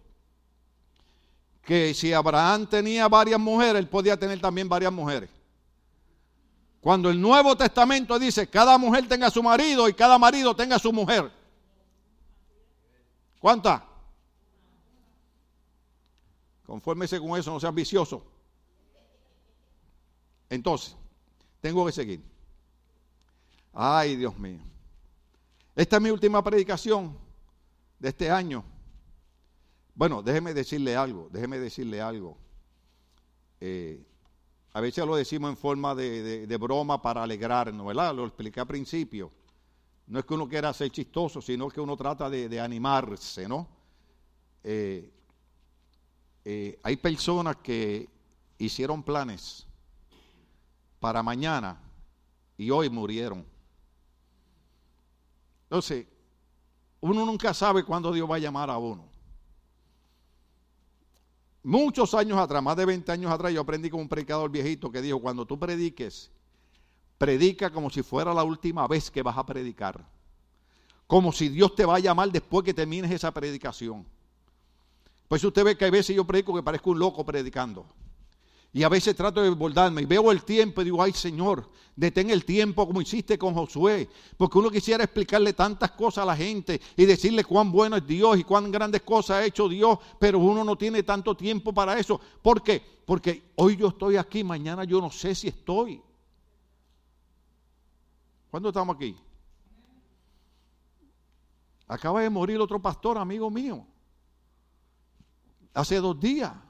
que si Abraham tenía varias mujeres, él podía tener también varias mujeres. Cuando el Nuevo Testamento dice cada mujer tenga su marido y cada marido tenga su mujer. ¿Cuántas? Confórmese con eso, no sea ambicioso. Entonces, tengo que seguir. Ay, Dios mío. Esta es mi última predicación de este año. Bueno, déjeme decirle algo, déjeme decirle algo. Eh, a veces lo decimos en forma de, broma para alegrarnos, ¿verdad? Lo expliqué al principio. No es que uno quiera ser chistoso, sino que uno trata de, animarse, ¿no? Eh, eh, hay personas que hicieron planes para mañana y hoy murieron. Entonces, uno nunca sabe cuándo Dios va a llamar a uno. Muchos años atrás, más de 20 años atrás, yo aprendí con un predicador viejito que dijo, cuando tú prediques, predica como si fuera la última vez que vas a predicar. Como si Dios te va a llamar después que termines esa predicación. Pues usted ve que a veces yo predico que parezco un loco predicando. Y a veces trato de desbordarme y veo el tiempo y digo, ay Señor, detén el tiempo como hiciste con Josué. Porque uno quisiera explicarle tantas cosas a la gente y decirle cuán bueno es Dios y cuán grandes cosas ha hecho Dios, pero uno no tiene tanto tiempo para eso. ¿Por qué? Porque hoy yo estoy aquí, mañana yo no sé si estoy. ¿Cuándo estamos aquí? Acaba de morir otro pastor, amigo mío. Hace dos días.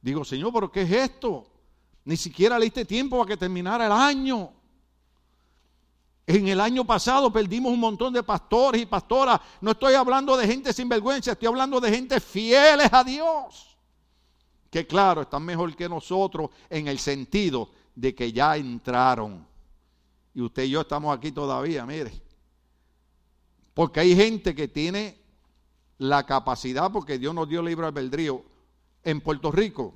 Digo, Señor, ¿pero qué es esto? Ni siquiera le diste tiempo para que terminara el año. En el año pasado perdimos un montón de pastores y pastoras. No estoy hablando de gente sin vergüenza, estoy hablando de gente fieles a Dios. Que claro, están mejor que nosotros en el sentido de que ya entraron. Y usted y yo estamos aquí todavía, mire. Porque hay gente que tiene la capacidad, porque Dios nos dio libre albedrío en Puerto Rico,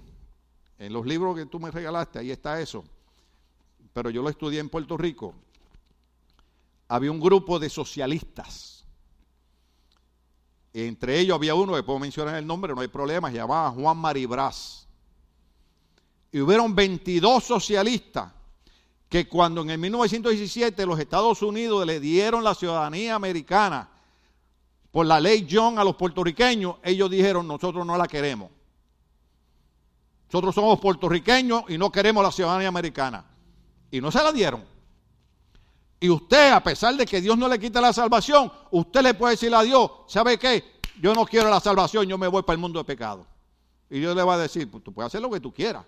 en los libros que tú me regalaste, ahí está eso. Pero yo lo estudié en Puerto Rico. Había un grupo de socialistas. Entre ellos había uno, que puedo mencionar el nombre, no hay problema, se llamaba Juan Maribraz. Y hubieron 22 socialistas que cuando en el 1917 los Estados Unidos le dieron la ciudadanía americana por la ley John a los puertorriqueños, ellos dijeron, nosotros no la queremos. Nosotros somos puertorriqueños y no queremos la ciudadanía americana. Y no se la dieron. Y usted, a pesar de que Dios no le quita la salvación, usted le puede decir a Dios, ¿sabe qué? Yo no quiero la salvación, yo me voy para el mundo de pecado. Y Dios le va a decir, pues tú puedes hacer lo que tú quieras.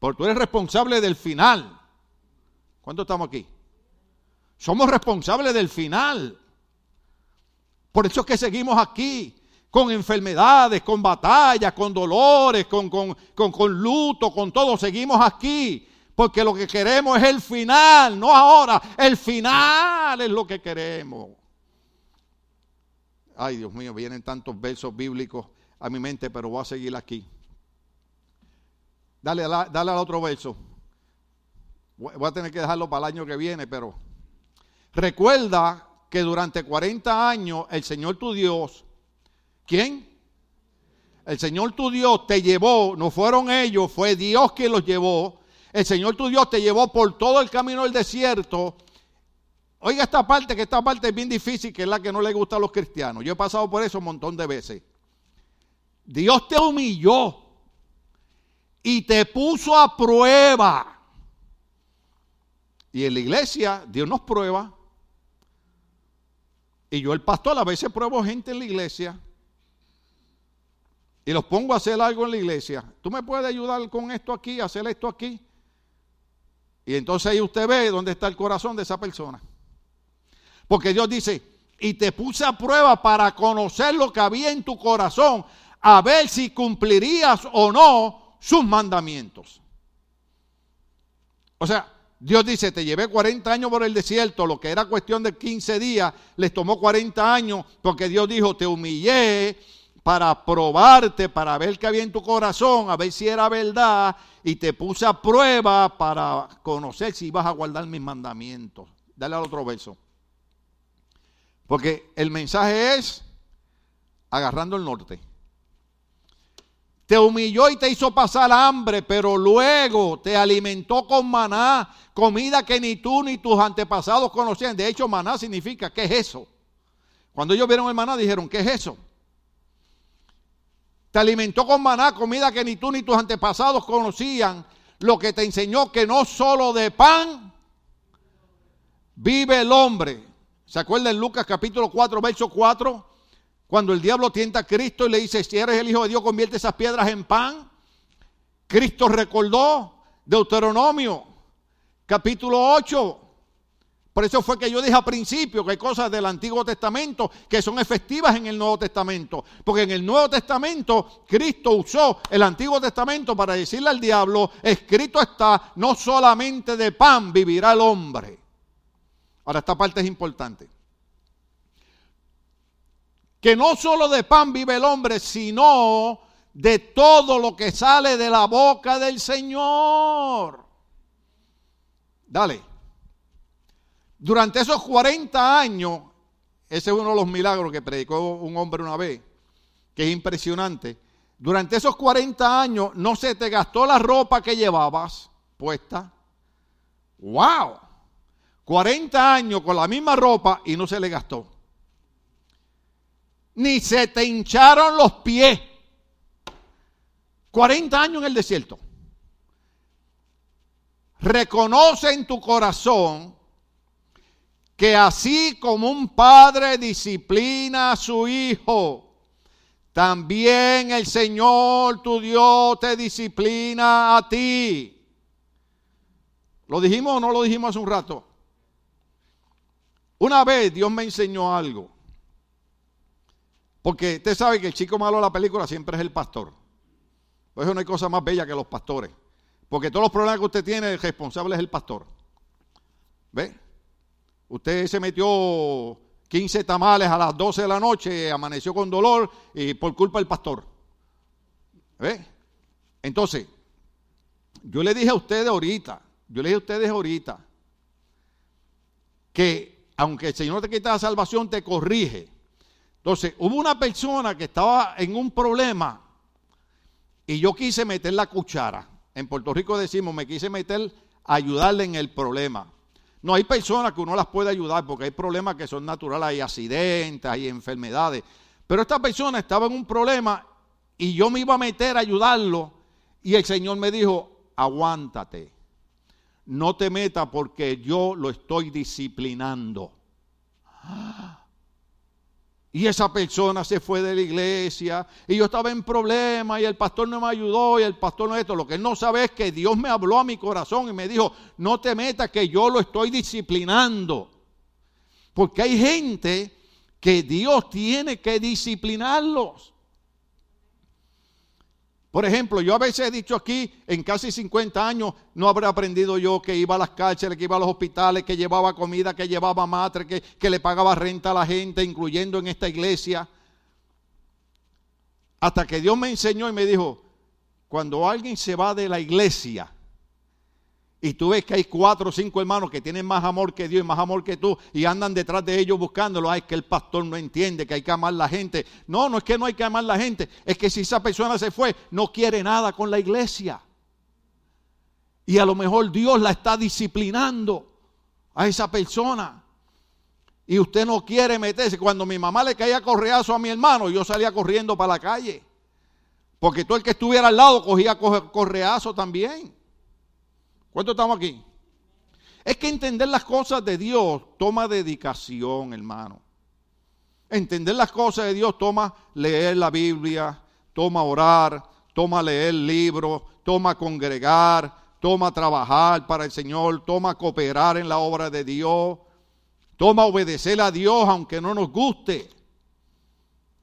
Porque tú eres responsable del final. ¿Cuánto estamos aquí? Somos responsables del final. Por eso es que seguimos aquí con enfermedades, con batallas, con dolores, con, con, con, luto, con todo. Seguimos aquí porque lo que queremos es el final, no ahora. El final es lo que queremos. Ay, Dios mío, vienen tantos versos bíblicos a mi mente, pero voy a seguir aquí. Dale, dale al otro verso. Voy a tener que dejarlo para el año que viene, pero recuerda que durante 40 años el Señor tu Dios ¿Quién? El Señor tu Dios te llevó, no fueron ellos, fue Dios quien los llevó. El Señor tu Dios te llevó por todo el camino del desierto. Oiga esta parte, que esta parte es bien difícil, que es la que no le gusta a los cristianos. Yo he pasado por eso un montón de veces. Dios te humilló y te puso a prueba. Y en la iglesia Dios nos prueba. Y yo el pastor a veces pruebo gente en la iglesia y los pongo a hacer algo en la iglesia, ¿tú me puedes ayudar con esto aquí, hacer esto aquí? Y entonces ahí usted ve dónde está el corazón de esa persona. Porque Dios dice, y te puse a prueba para conocer lo que había en tu corazón, a ver si cumplirías o no sus mandamientos. O sea, Dios dice, te llevé 40 años por el desierto, lo que era cuestión de 15 días, les tomó 40 años, porque Dios dijo, te humillé, para probarte, para ver qué había en tu corazón, a ver si era verdad, y te puse a prueba para conocer si ibas a guardar mis mandamientos. Dale al otro verso. Porque el mensaje es agarrando el norte. Te humilló y te hizo pasar hambre, pero luego te alimentó con maná, comida que ni tú ni tus antepasados conocían. De hecho, maná significa, ¿qué es eso? Cuando ellos vieron el maná dijeron, ¿qué es eso? Alimentó con maná, comida que ni tú ni tus antepasados conocían. Lo que te enseñó que no solo de pan vive el hombre. ¿Se acuerda en Lucas capítulo 4, verso 4? Cuando el diablo tienta a Cristo y le dice, si eres el Hijo de Dios, convierte esas piedras en pan. Cristo recordó Deuteronomio capítulo 8, por eso fue que yo dije al principio que hay cosas del Antiguo Testamento que son efectivas en el Nuevo Testamento. Porque en el Nuevo Testamento Cristo usó el Antiguo Testamento para decirle al diablo, escrito está, no solamente de pan vivirá el hombre. Ahora esta parte es importante. Que no solo de pan vive el hombre, sino de todo lo que sale de la boca del Señor. Dale. Durante esos 40 años, ese es uno de los milagros que predicó un hombre una vez, que es impresionante. Durante esos 40 años no se te gastó la ropa que llevabas puesta. ¡Wow! 40 años con la misma ropa y no se le gastó. Ni se te hincharon los pies. 40 años en el desierto. Reconoce en tu corazón que así como un padre disciplina a su hijo, también el Señor tu Dios te disciplina a ti. ¿Lo dijimos o no lo dijimos hace un rato? Una vez Dios me enseñó algo. Porque usted sabe que el chico malo de la película siempre es el pastor. Por eso no hay cosa más bella que los pastores. Porque todos los problemas que usted tiene, el responsable es el pastor. ¿Ve? Usted se metió 15 tamales a las 12 de la noche, amaneció con dolor y por culpa del pastor. ¿Ve? Entonces, yo le dije a ustedes ahorita, yo le dije a ustedes ahorita, que aunque el Señor te quita la salvación, te corrige. Entonces, hubo una persona que estaba en un problema y yo quise meter la cuchara. En Puerto Rico decimos, me quise meter a ayudarle en el problema. No, hay personas que uno las puede ayudar porque hay problemas que son naturales, hay accidentes, hay enfermedades. Pero esta persona estaba en un problema y yo me iba a meter a ayudarlo y el Señor me dijo, aguántate, no te metas porque yo lo estoy disciplinando. Y esa persona se fue de la iglesia y yo estaba en problemas y el pastor no me ayudó y el pastor no esto. Lo que él no sabe es que Dios me habló a mi corazón y me dijo, no te metas que yo lo estoy disciplinando. Porque hay gente que Dios tiene que disciplinarlos. Por ejemplo, yo a veces he dicho aquí, en casi 50 años, no habré aprendido yo que iba a las cárceles, que iba a los hospitales, que llevaba comida, que llevaba matre, que, que le pagaba renta a la gente, incluyendo en esta iglesia. Hasta que Dios me enseñó y me dijo, cuando alguien se va de la iglesia, y tú ves que hay cuatro o cinco hermanos que tienen más amor que Dios y más amor que tú y andan detrás de ellos buscándolo. Ay, que el pastor no entiende que hay que amar la gente. No, no es que no hay que amar la gente. Es que si esa persona se fue, no quiere nada con la iglesia. Y a lo mejor Dios la está disciplinando a esa persona. Y usted no quiere meterse. Cuando mi mamá le caía correazo a mi hermano, yo salía corriendo para la calle. Porque todo el que estuviera al lado cogía correazo también. ¿Cuántos estamos aquí? Es que entender las cosas de Dios toma dedicación, hermano. Entender las cosas de Dios toma leer la Biblia, toma orar, toma leer libros, toma congregar, toma trabajar para el Señor, toma cooperar en la obra de Dios, toma obedecer a Dios aunque no nos guste.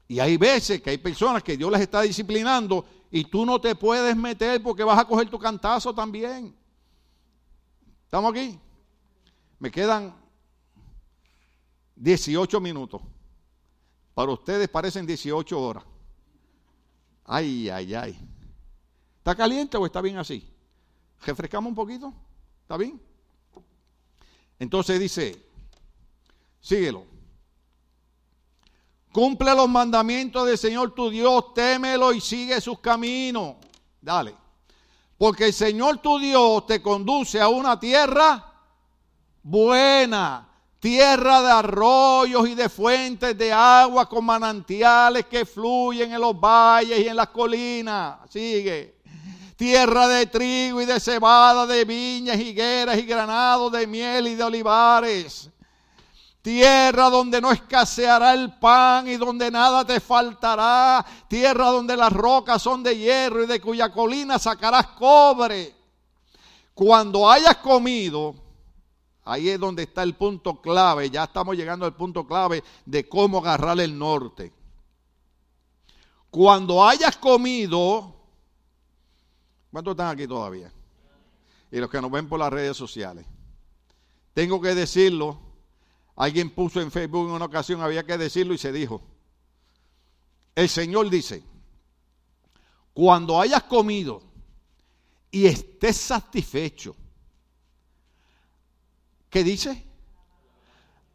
Y hay veces que hay personas que Dios les está disciplinando y tú no te puedes meter porque vas a coger tu cantazo también. ¿Estamos aquí? Me quedan 18 minutos. Para ustedes parecen 18 horas. Ay, ay, ay. ¿Está caliente o está bien así? ¿Refrescamos un poquito? ¿Está bien? Entonces dice, síguelo. Cumple los mandamientos del Señor tu Dios, témelo y sigue sus caminos. Dale. Porque el Señor tu Dios te conduce a una tierra buena, tierra de arroyos y de fuentes de agua con manantiales que fluyen en los valles y en las colinas. Sigue. Tierra de trigo y de cebada, de viñas, higueras y granados, de miel y de olivares tierra donde no escaseará el pan y donde nada te faltará, tierra donde las rocas son de hierro y de cuya colina sacarás cobre. Cuando hayas comido, ahí es donde está el punto clave, ya estamos llegando al punto clave de cómo agarrar el norte. Cuando hayas comido, ¿cuántos están aquí todavía? Y los que nos ven por las redes sociales. Tengo que decirlo, Alguien puso en Facebook en una ocasión, había que decirlo y se dijo. El Señor dice, cuando hayas comido y estés satisfecho, ¿qué dice?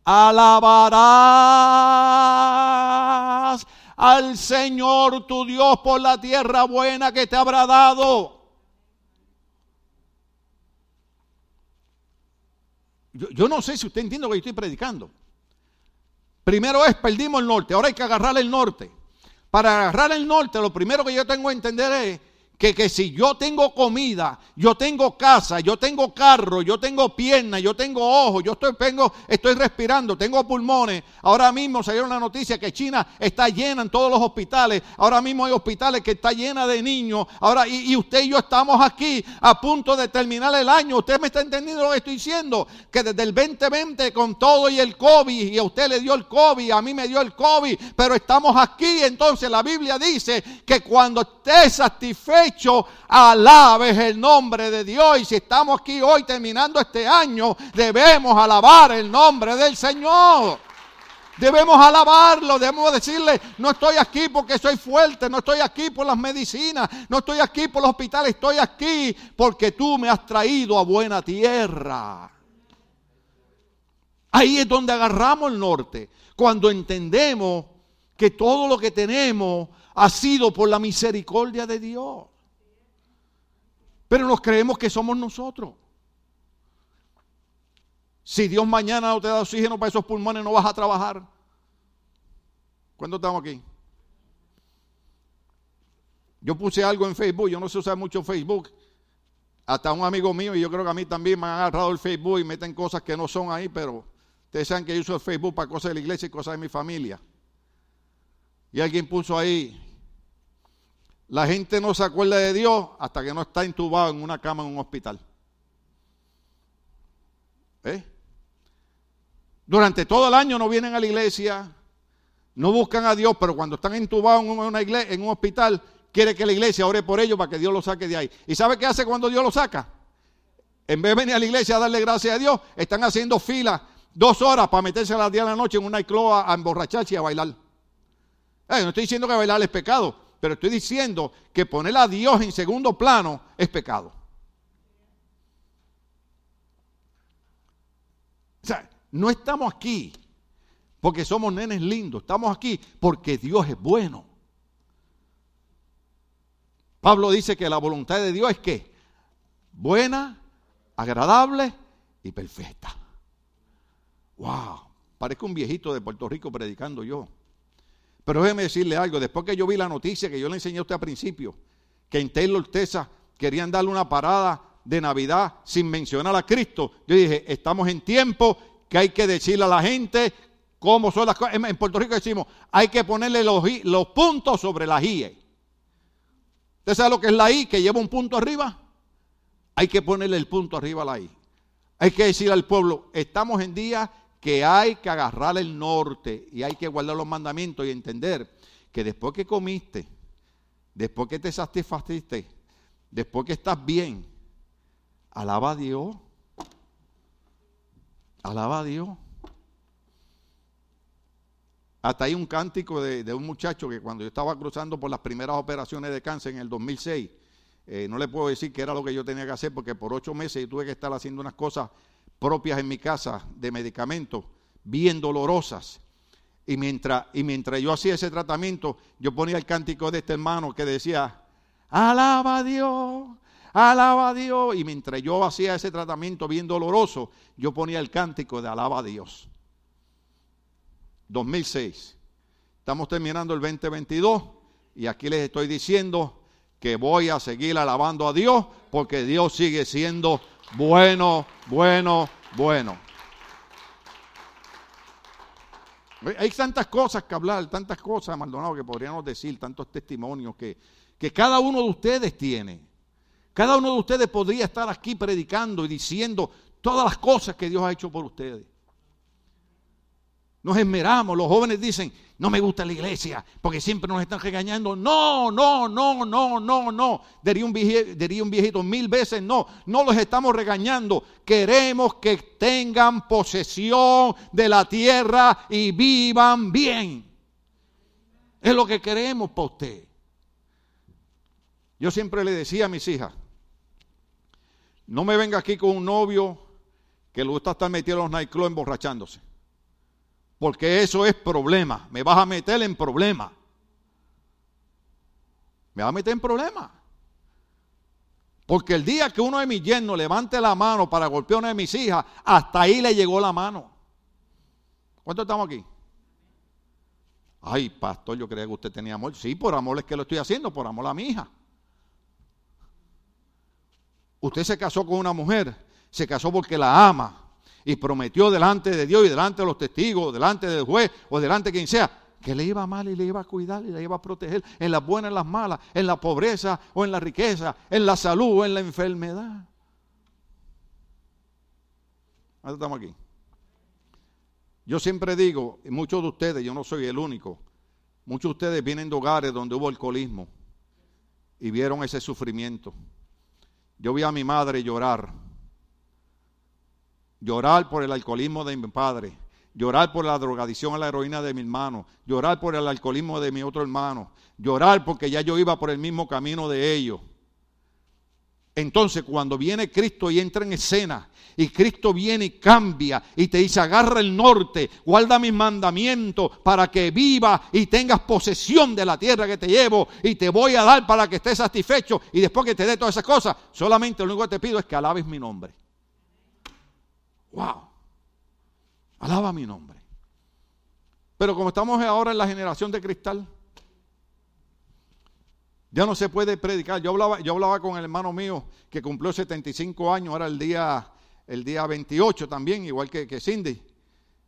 Alabarás al Señor tu Dios por la tierra buena que te habrá dado. Yo, no sé si usted entiende lo que yo estoy predicando. Primero es, perdimos el norte, ahora hay que agarrar el norte. Para agarrar el norte, lo primero que yo tengo que entender es que, si yo tengo comida, yo tengo casa, yo tengo carro, yo tengo piernas, yo tengo ojos, yo estoy, tengo, estoy respirando, tengo pulmones. Ahora mismo salió una noticia que China está llena en todos los hospitales. Ahora mismo hay hospitales que está llena de niños. Ahora, y, y usted y yo estamos aquí a punto de terminar el año. Usted me está entendiendo lo que estoy diciendo. Que desde el 2020 con todo y el COVID, y a usted le dio el COVID, a mí me dio el COVID, pero estamos aquí. Entonces la Biblia dice que cuando esté satisfecho, hecho, alabes el nombre de Dios. Y si estamos aquí hoy terminando este año, debemos alabar el nombre del Señor. Debemos alabarlo, debemos decirle, no estoy aquí porque soy fuerte, no estoy aquí por las medicinas, no estoy aquí por los hospitales, estoy aquí porque tú me has traído a buena tierra. Ahí es donde agarramos el norte, cuando entendemos que todo lo que tenemos ha sido por la misericordia de Dios. Pero nos creemos que somos nosotros. Si Dios mañana no te da oxígeno para esos pulmones, no vas a trabajar. ¿Cuándo estamos aquí? Yo puse algo en Facebook, yo no sé usar mucho Facebook. Hasta un amigo mío, y yo creo que a mí también me han agarrado el Facebook y meten cosas que no son ahí, pero ustedes saben que yo uso el Facebook para cosas de la iglesia y cosas de mi familia. Y alguien puso ahí, la gente no se acuerda de Dios hasta que no está intubado en una cama en un hospital. ¿Eh? Durante todo el año no vienen a la iglesia, no buscan a Dios, pero cuando están intubados en, una iglesia, en un hospital, quiere que la iglesia ore por ellos para que Dios los saque de ahí. ¿Y sabe qué hace cuando Dios los saca? En vez de venir a la iglesia a darle gracias a Dios, están haciendo fila dos horas para meterse a las 10 de la noche en una icloa a emborracharse y a bailar. Eh, no estoy diciendo que bailar es pecado, pero estoy diciendo que poner a Dios en segundo plano es pecado. O sea, no estamos aquí porque somos nenes lindos, estamos aquí porque Dios es bueno. Pablo dice que la voluntad de Dios es que buena, agradable y perfecta. Wow, parezco un viejito de Puerto Rico predicando yo. Pero déjeme decirle algo, después que yo vi la noticia que yo le enseñé a usted al principio, que en Taylor, Texas, querían darle una parada de Navidad sin mencionar a Cristo, yo dije, estamos en tiempo que hay que decirle a la gente cómo son las cosas. En Puerto Rico decimos, hay que ponerle los, puntos sobre la IE. ¿Usted sabe lo que es la I, que lleva un punto arriba? Hay que ponerle el punto arriba a la I. Hay que decirle al pueblo, estamos en día que hay que agarrar el norte y hay que guardar los mandamientos y entender que después que comiste, después que te satisfaciste, después que estás bien, alaba a Dios. Alaba a Dios. Hasta hay un cántico de, un muchacho que cuando yo estaba cruzando por las primeras operaciones de cáncer en el 2006, eh, no le puedo decir que era lo que yo tenía que hacer porque por ocho meses tuve que estar haciendo unas cosas propias en mi casa de medicamentos, bien dolorosas. Y mientras, y mientras yo hacía ese tratamiento, yo ponía el cántico de este hermano que decía, alaba a Dios, alaba a Dios. Y mientras yo hacía ese tratamiento bien doloroso, yo ponía el cántico de alaba a Dios. 2006. Estamos terminando el 2022 y aquí les estoy diciendo que voy a seguir alabando a Dios porque Dios sigue siendo bueno, bueno, bueno. Hay tantas cosas que hablar, tantas cosas, Maldonado, que podríamos decir, tantos testimonios que, que cada uno de ustedes tiene. Cada uno de ustedes podría estar aquí predicando y diciendo todas las cosas que Dios ha hecho por ustedes. Nos esmeramos, los jóvenes dicen, no me gusta la iglesia porque siempre nos están regañando. No, no, no, no, no, no. Diría un, viejito, mil veces, no, no los estamos regañando. Queremos que tengan posesión de la tierra y vivan bien. Es lo que queremos para usted. Yo siempre le decía a mis hijas, no me venga aquí con un novio que le gusta estar metido en los nightclubs emborrachándose porque eso es problema, me vas a meter en problema. me va a meter en problemas. Porque el día que uno de mis yernos levante la mano para golpear a una de mis hijas, hasta ahí le llegó la mano. ¿Cuántos estamos aquí? Ay, pastor, yo creía que usted tenía amor. Sí, por amor es que lo estoy haciendo, por amor a mi hija. Usted se casó con una mujer, se casó porque la ama y prometió delante de Dios y delante de los testigos, delante del juez o delante de quien sea, que le iba mal y le iba a cuidar y le iba a proteger en las buenas, en las malas, en la pobreza o en la riqueza, en la salud o en la enfermedad. ¿Dónde estamos aquí? Yo siempre digo, y muchos de ustedes, yo no soy el único, muchos de ustedes vienen de hogares donde hubo alcoholismo y vieron ese sufrimiento. Yo vi a mi madre llorar, llorar por el alcoholismo de mi padre, llorar por la drogadicción a la heroína de mi hermano, llorar por el alcoholismo de mi otro hermano, llorar porque ya yo iba por el mismo camino de ellos. Entonces cuando viene Cristo y entra en escena y Cristo viene y cambia y te dice agarra el norte, guarda mis mandamientos para que viva y tengas posesión de la tierra que te llevo y te voy a dar para que estés satisfecho y después que te dé todas esas cosas, solamente lo único que te pido es que alabes mi nombre. Wow. Alaba mi nombre. Pero como estamos ahora en la generación de cristal, ya no se puede predicar. Yo hablaba, yo hablaba con el hermano mío que cumplió 75 años, ahora el día, el día 28 también, igual que, que Cindy.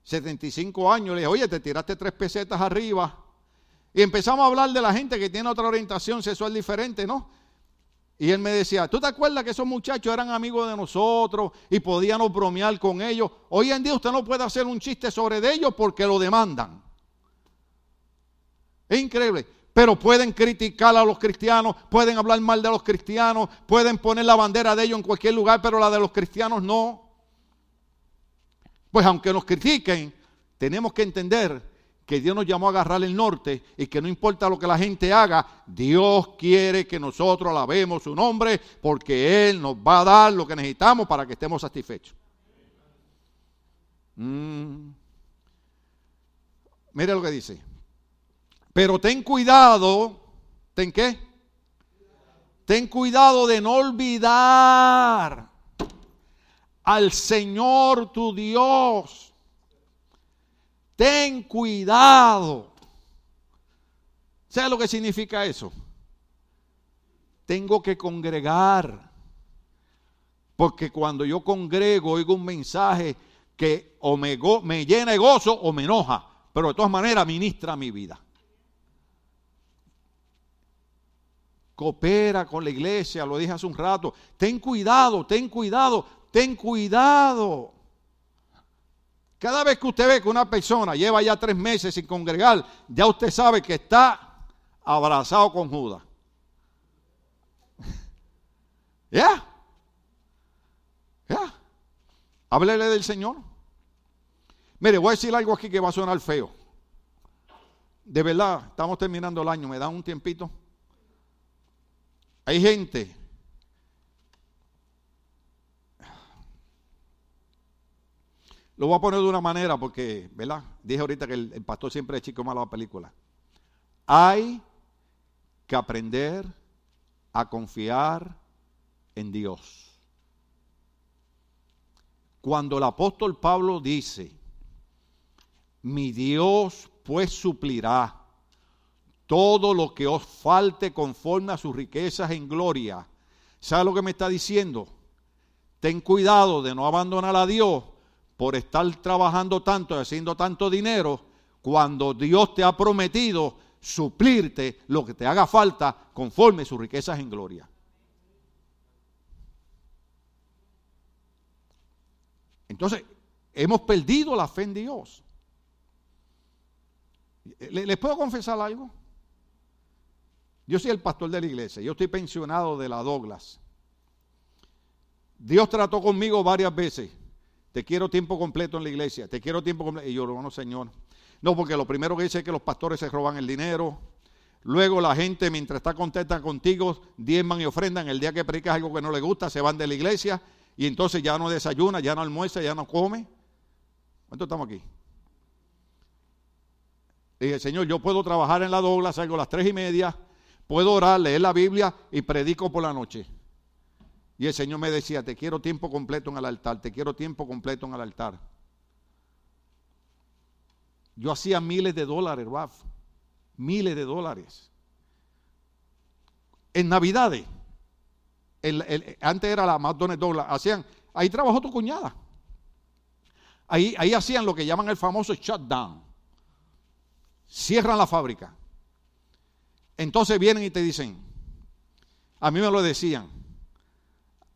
75 años. Le dije, oye, te tiraste tres pesetas arriba. Y empezamos a hablar de la gente que tiene otra orientación sexual diferente, ¿no? Y él me decía, ¿tú te acuerdas que esos muchachos eran amigos de nosotros y podíamos bromear con ellos? Hoy en día usted no puede hacer un chiste sobre ellos porque lo demandan. Es increíble. Pero pueden criticar a los cristianos, pueden hablar mal de los cristianos, pueden poner la bandera de ellos en cualquier lugar, pero la de los cristianos no. Pues aunque nos critiquen, tenemos que entender que Dios nos llamó a agarrar el norte y que no importa lo que la gente haga, Dios quiere que nosotros alabemos su nombre porque Él nos va a dar lo que necesitamos para que estemos satisfechos. Mm. Mire lo que dice. Pero ten cuidado, ¿ten qué? Ten cuidado de no olvidar al Señor tu Dios. Ten cuidado. ¿Sabes lo que significa eso? Tengo que congregar. Porque cuando yo congrego, oigo un mensaje que o me, me llena de gozo o me enoja. Pero de todas maneras ministra mi vida. coopera con la iglesia, lo dije hace un rato. Ten cuidado, ten cuidado, ten cuidado. Cada vez que usted ve que una persona lleva ya tres meses sin congregar, ya usted sabe que está abrazado con Judas. ¿Ya? ¿Ya? Háblele del Señor. Mire, voy a decir algo aquí que va a sonar feo. De verdad, estamos terminando el año, ¿me da un tiempito? Hay gente Lo voy a poner de una manera porque, ¿verdad? Dije ahorita que el, pastor siempre es chico malo a la película. Hay que aprender a confiar en Dios. Cuando el apóstol Pablo dice, mi Dios pues suplirá todo lo que os falte conforme a sus riquezas en gloria. ¿Sabe lo que me está diciendo? Ten cuidado de no abandonar a Dios por estar trabajando tanto y haciendo tanto dinero cuando Dios te ha prometido suplirte lo que te haga falta conforme sus riquezas en gloria. Entonces, hemos perdido la fe en Dios. ¿Les puedo confesar algo? Yo soy el pastor de la iglesia, yo estoy pensionado de la Douglas. Dios trató conmigo varias veces. Te quiero tiempo completo en la iglesia, te quiero tiempo completo. Y yo, no, Señor. No, porque lo primero que dice es que los pastores se roban el dinero. Luego la gente, mientras está contenta contigo, diezman y ofrendan. El día que predicas algo que no le gusta, se van de la iglesia. Y entonces ya no desayuna, ya no almuerza, ya no come. ¿Cuánto estamos aquí? dije, Señor, yo puedo trabajar en la Douglas, salgo a las tres y media, puedo orar, leer la Biblia y predico por la noche. Y el Señor me decía, te quiero tiempo completo en el altar, te quiero tiempo completo en el altar. Yo hacía miles de dólares, Raf, miles de dólares. En Navidades, antes era la McDonald's Douglas, hacían, ahí trabajó tu cuñada. Ahí, ahí hacían lo que llaman el famoso shutdown. Cierran la fábrica. Entonces vienen y te dicen, a mí me lo decían,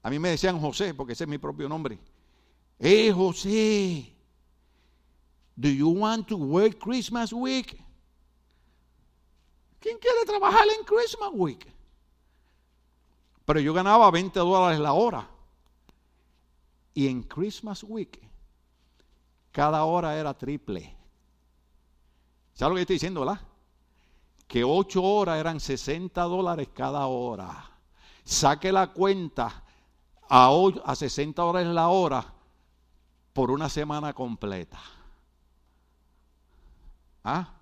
a mí me decían José, porque ese es mi propio nombre. Eh, José, do you want to work Christmas week? ¿Quién quiere trabajar en Christmas week? Pero yo ganaba 20 dólares la hora. Y en Christmas week, cada hora era triple. ¿Sabes lo que estoy diciendo, verdad? Que 8 horas eran 60 dólares cada hora. Saque la cuenta a, a 60 dólares la hora por una semana completa. ¿Ah?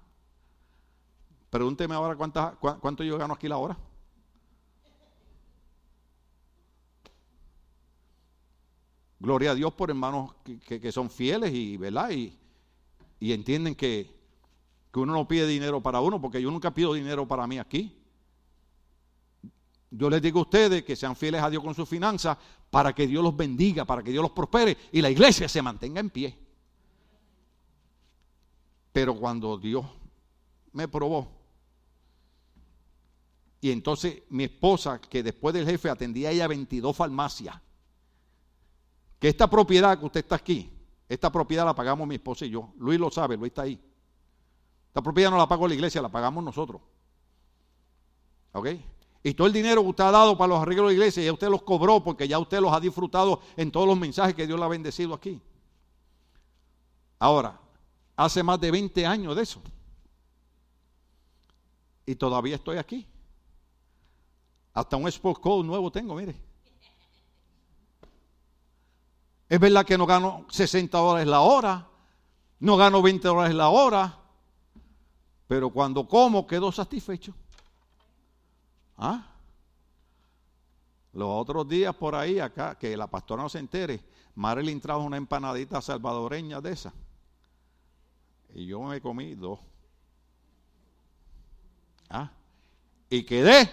Pregúnteme ahora cuánto yo gano aquí la hora. Gloria a Dios por hermanos que, son fieles y, ¿verdad? Y, y entienden que, que uno no pide dinero para uno, porque yo nunca pido dinero para mí aquí. Yo les digo a ustedes que sean fieles a Dios con sus finanzas para que Dios los bendiga, para que Dios los prospere y la iglesia se mantenga en pie. Pero cuando Dios me probó, y entonces mi esposa, que después del jefe atendía ella 22 farmacias, que esta propiedad que usted está aquí, esta propiedad la pagamos mi esposa y yo. Luis lo sabe, Luis está ahí. Esta propiedad no la pagó la iglesia, la pagamos nosotros. ¿Ok? Y todo el dinero que usted ha dado para los arreglos de la iglesia, ya usted los cobró porque ya usted los ha disfrutado en todos los mensajes que Dios le ha bendecido aquí. Ahora, hace más de 20 años de eso. Y todavía estoy aquí. Hasta un Sport Code nuevo tengo, mire. Es verdad que no gano 60 dólares la hora, no gano 20 dólares la hora, pero cuando como quedo satisfecho. ¿Ah? Los otros días por ahí, acá, que la pastora no se entere, Marilyn trajo una empanadita salvadoreña de esa. Y yo me comí dos. ¿Ah? Y quedé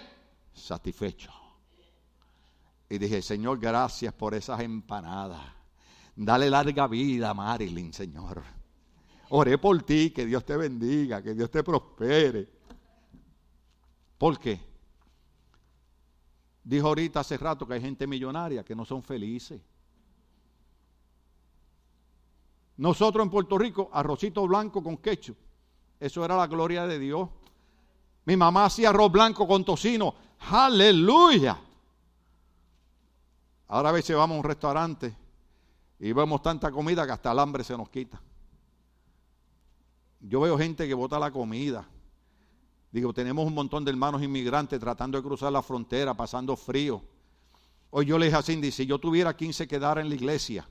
satisfecho. Y dije, Señor, gracias por esas empanadas. Dale larga vida Marilyn, Señor. Oré por ti, que Dios te bendiga, que Dios te prospere. ¿Por qué? Dijo ahorita hace rato que hay gente millonaria que no son felices. Nosotros en Puerto Rico, arrocito blanco con quecho. Eso era la gloria de Dios. Mi mamá hacía arroz blanco con tocino. Aleluya. Ahora a veces vamos a un restaurante y vemos tanta comida que hasta el hambre se nos quita. Yo veo gente que bota la comida. Digo, tenemos un montón de hermanos inmigrantes tratando de cruzar la frontera, pasando frío. Hoy yo le dije a Cindy, si yo tuviera 15 que dar en la iglesia,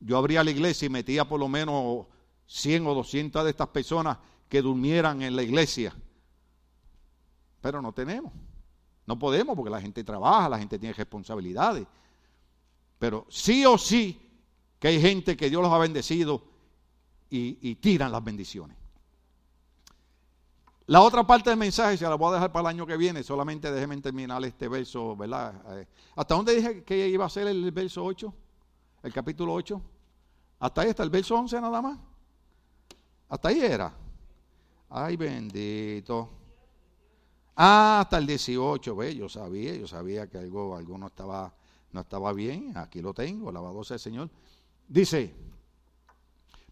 yo abría la iglesia y metía por lo menos 100 o 200 de estas personas que durmieran en la iglesia. Pero no tenemos. No podemos porque la gente trabaja, la gente tiene responsabilidades. Pero sí o sí que hay gente que Dios los ha bendecido y, tiran las bendiciones. La otra parte del mensaje se la voy a dejar para el año que viene, solamente déjenme terminar este verso, ¿verdad? Eh, ¿Hasta dónde dije que iba a ser el verso 8? El capítulo 8. Hasta ahí está el verso 11 nada más. Hasta ahí era. Ay, bendito. Ah, hasta el 18, ve, yo sabía, yo sabía que algo, algo no estaba, no estaba bien. Aquí lo tengo, alabado sea el Señor. Dice,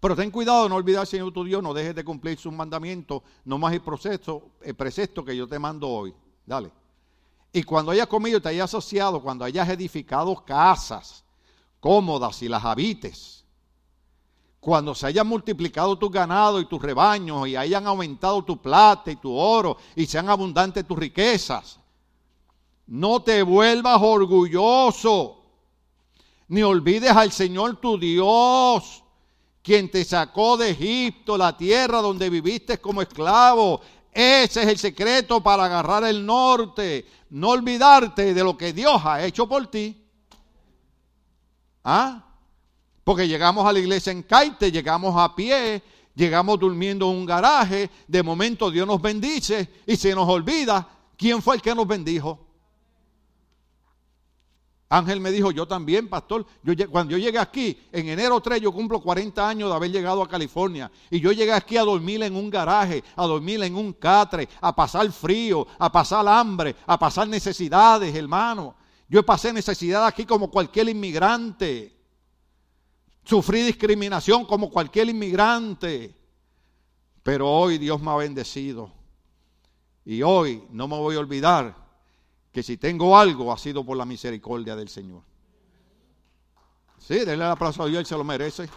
pero ten cuidado, no olvidar, Señor tu Dios, no dejes de cumplir sus mandamientos, no más el proceso, precepto que yo te mando hoy. Dale. Y cuando hayas comido te hayas asociado, cuando hayas edificado casas cómodas y las habites, cuando se hayan multiplicado tus ganados y tus rebaños y hayan aumentado tu plata y tu oro y sean abundantes tus riquezas, no te vuelvas orgulloso, ni olvides al Señor tu Dios quien te sacó de Egipto, la tierra donde viviste como esclavo. ese es el secreto para agarrar el norte. No olvidarte de lo que Dios ha hecho por ti. ¿Ah? Porque llegamos a la iglesia en Caite, llegamos a pie, llegamos durmiendo en un garaje, de momento Dios nos bendice y se nos olvida quién fue el que nos bendijo. Ángel me dijo, yo también, pastor. Cuando yo llegué aquí, en enero 3, yo cumplo 40 años de haber llegado a California. Y yo llegué aquí a dormir en un garaje, a dormir en un catre, a pasar frío, a pasar hambre, a pasar necesidades, hermano. Yo pasé necesidad aquí como cualquier inmigrante. Sufrí discriminación como cualquier inmigrante. Pero hoy Dios me ha bendecido. Y hoy no me voy a olvidar que si tengo algo ha sido por la misericordia del Señor. Sí, denle el aplauso a Dios, Él se lo merece.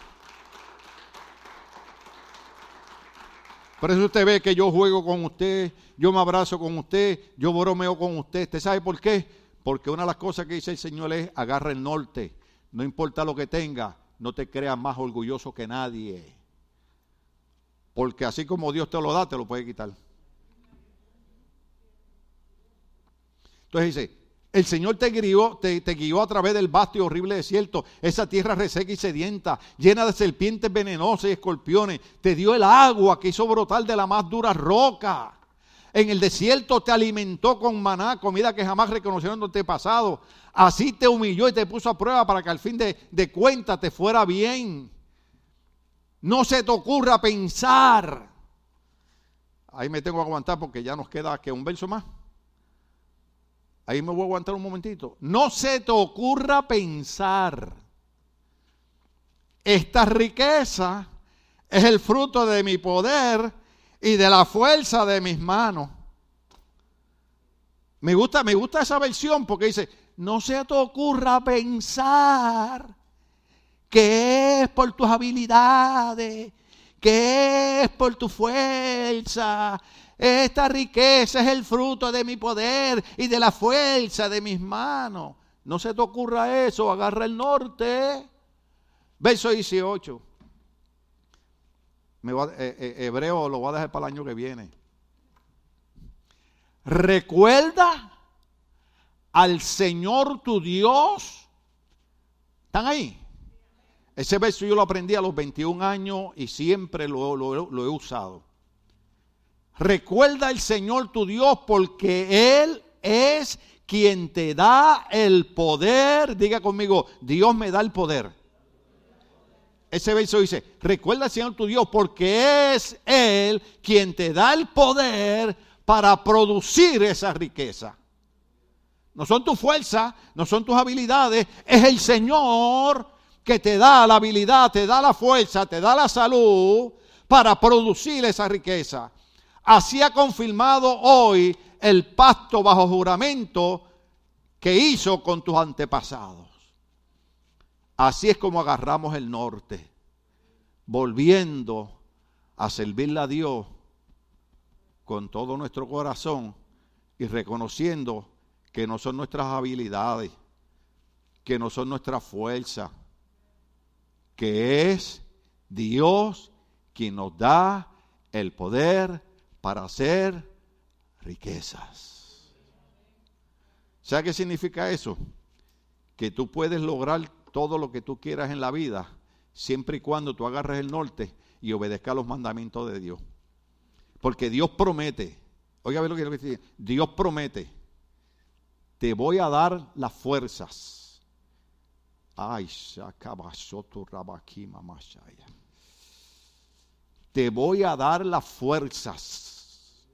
Por eso usted ve que yo juego con usted, yo me abrazo con usted, yo bromeo con usted. ¿Usted sabe por qué? Porque una de las cosas que dice el Señor es, agarra el norte, no importa lo que tenga, no te creas más orgulloso que nadie. Porque así como Dios te lo da, te lo puede quitar. Entonces dice, el Señor te guió, te, guió a través del vasto y horrible desierto, esa tierra reseca y sedienta, llena de serpientes venenosas y escorpiones. Te dio el agua que hizo brotar de la más dura roca. En el desierto te alimentó con maná, comida que jamás reconocieron tu pasado. Así te humilló y te puso a prueba para que al fin de, de cuentas te fuera bien. No se te ocurra pensar. Ahí me tengo que aguantar porque ya nos queda que un verso más. Ahí me voy a aguantar un momentito. No se te ocurra pensar, esta riqueza es el fruto de mi poder y de la fuerza de mis manos. Me gusta, me gusta esa versión porque dice, no se te ocurra pensar que es por tus habilidades, que es por tu fuerza, esta riqueza es el fruto de mi poder y de la fuerza de mis manos. No se te ocurra eso, agarra el norte. Verso 18. Me eh, eh, hebreo lo voy a dejar para el año que viene. Recuerda al Señor tu Dios. ¿Están ahí? Ese verso yo lo aprendí a los 21 años y siempre lo he usado. Recuerda el Señor tu Dios porque Él es quien te da el poder. Diga conmigo, Dios me da el poder. Ese verso dice, recuerda al Señor tu Dios porque es Él quien te da el poder para producir esa riqueza. No son tu fuerza, no son tus habilidades, es el Señor que te da la habilidad, te da la fuerza, te da la salud para producir esa riqueza. Así ha confirmado hoy el pacto bajo juramento que hizo con tus antepasados. Así es como agarramos el norte, volviendo a servirle a Dios con todo nuestro corazón y reconociendo que no son nuestras habilidades, que no son nuestra fuerza, que es Dios quien nos da el poder para hacer riquezas. ¿Sabe qué significa eso? Que tú puedes lograr todo lo que tú quieras en la vida siempre y cuando tú agarres el norte y obedezcas los mandamientos de Dios. Porque Dios promete, oiga ver lo que dice, Dios promete, te voy a dar las fuerzas. Ay, te voy a dar las fuerzas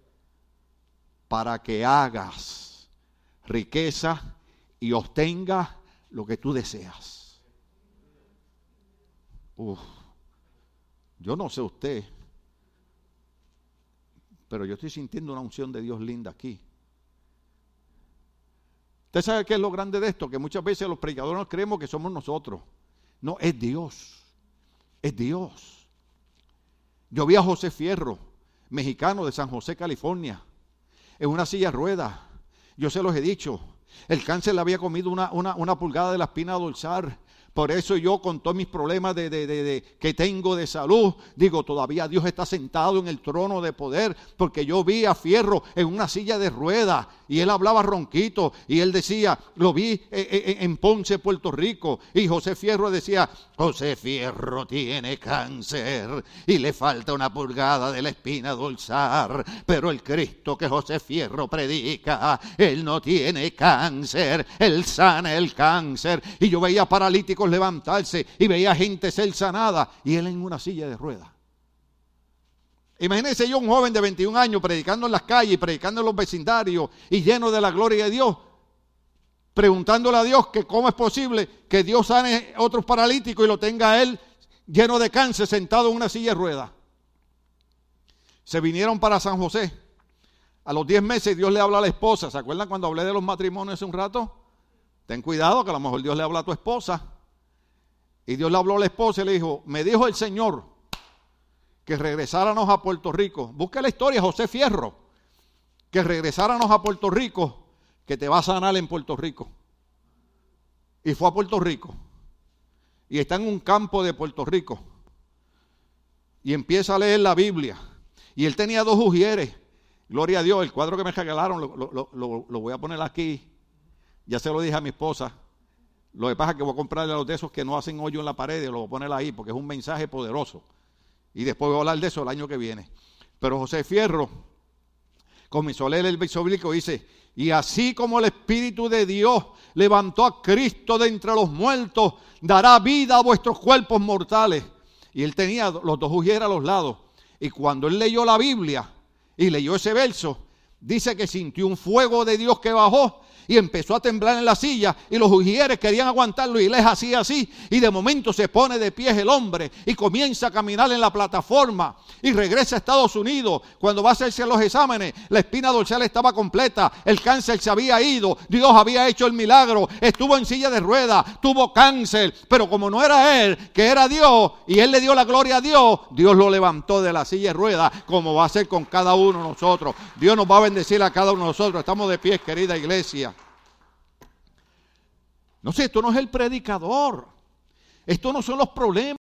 para que hagas riqueza y obtengas lo que tú deseas. Uf, yo no sé usted, pero yo estoy sintiendo una unción de Dios linda aquí. ¿Usted sabe qué es lo grande de esto? Que muchas veces los predicadores creemos que somos nosotros. No, es Dios. Es Dios. Yo vi a José Fierro, mexicano de San José, California en una silla rueda. Yo se los he dicho. El cáncer le había comido una, una, pulgada de la espina dorsal Por eso yo con todos mis problemas de, de, de, que tengo de salud, digo, todavía Dios está sentado en el trono de poder, porque yo vi a Fierro en una silla de ruedas y él hablaba ronquito y él decía, lo vi eh, eh, en Ponce, Puerto Rico, y José Fierro decía, José Fierro tiene cáncer y le falta una pulgada de la espina dorsal, pero el Cristo que José Fierro predica, él no tiene cáncer, él sana el cáncer. Y yo veía paralíticos levantarse y veía gente ser sanada y él en una silla de ruedas. Imagínense yo un joven de 21 años predicando en las calles, predicando en los vecindarios y lleno de la gloria de Dios, preguntándole a Dios que cómo es posible que Dios sane otros paralíticos y lo tenga a él lleno de cáncer sentado en una silla de ruedas. Se vinieron para San José. A los 10 meses Dios le habla a la esposa. ¿Se acuerdan cuando hablé de los matrimonios hace un rato? Ten cuidado que a lo mejor Dios le habla a tu esposa. Y Dios le habló a la esposa y le dijo, me dijo el Señor que regresáramos a Puerto Rico. Busca la historia, José Fierro. Que regresáramos a Puerto Rico, que te va a sanar en Puerto Rico. Y fue a Puerto Rico. Y está en un campo de Puerto Rico. Y empieza a leer la Biblia. Y él tenía dos ujieres. Gloria a Dios, el cuadro que me regalaron lo, voy a poner aquí. Ya se lo dije a mi esposa. Lo que pasa es que voy a comprarle a los de esos que no hacen hoyo en la pared, lo voy a poner ahí porque es un mensaje poderoso. Y después voy a hablar de eso el año que viene. Pero José Fierro comenzó a leer el verso bíblico y dice, y así como el Espíritu de Dios levantó a Cristo de entre los muertos, dará vida a vuestros cuerpos mortales. Y él tenía los dos ujieres a los lados. Y cuando él leyó la Biblia y leyó ese verso, dice que sintió un fuego de Dios que bajó y empezó a temblar en la silla y los ujieres querían aguantarlo y él hacía así y de momento se pone de pie el hombre y comienza a caminar en la plataforma y regresa a Estados Unidos. Cuando va a hacerse los exámenes, la espina dorsal estaba completa, el cáncer se había ido, Dios había hecho el milagro, estuvo en silla de ruedas, tuvo cáncer, pero como no era él, que era Dios y él le dio la gloria a Dios, Dios lo levantó de la silla de ruedas como va a hacer con cada uno de nosotros. Dios nos va a bendecir a cada uno de nosotros. Estamos de pie, querida iglesia. No sé, esto no es el predicador. Esto no son los problemas.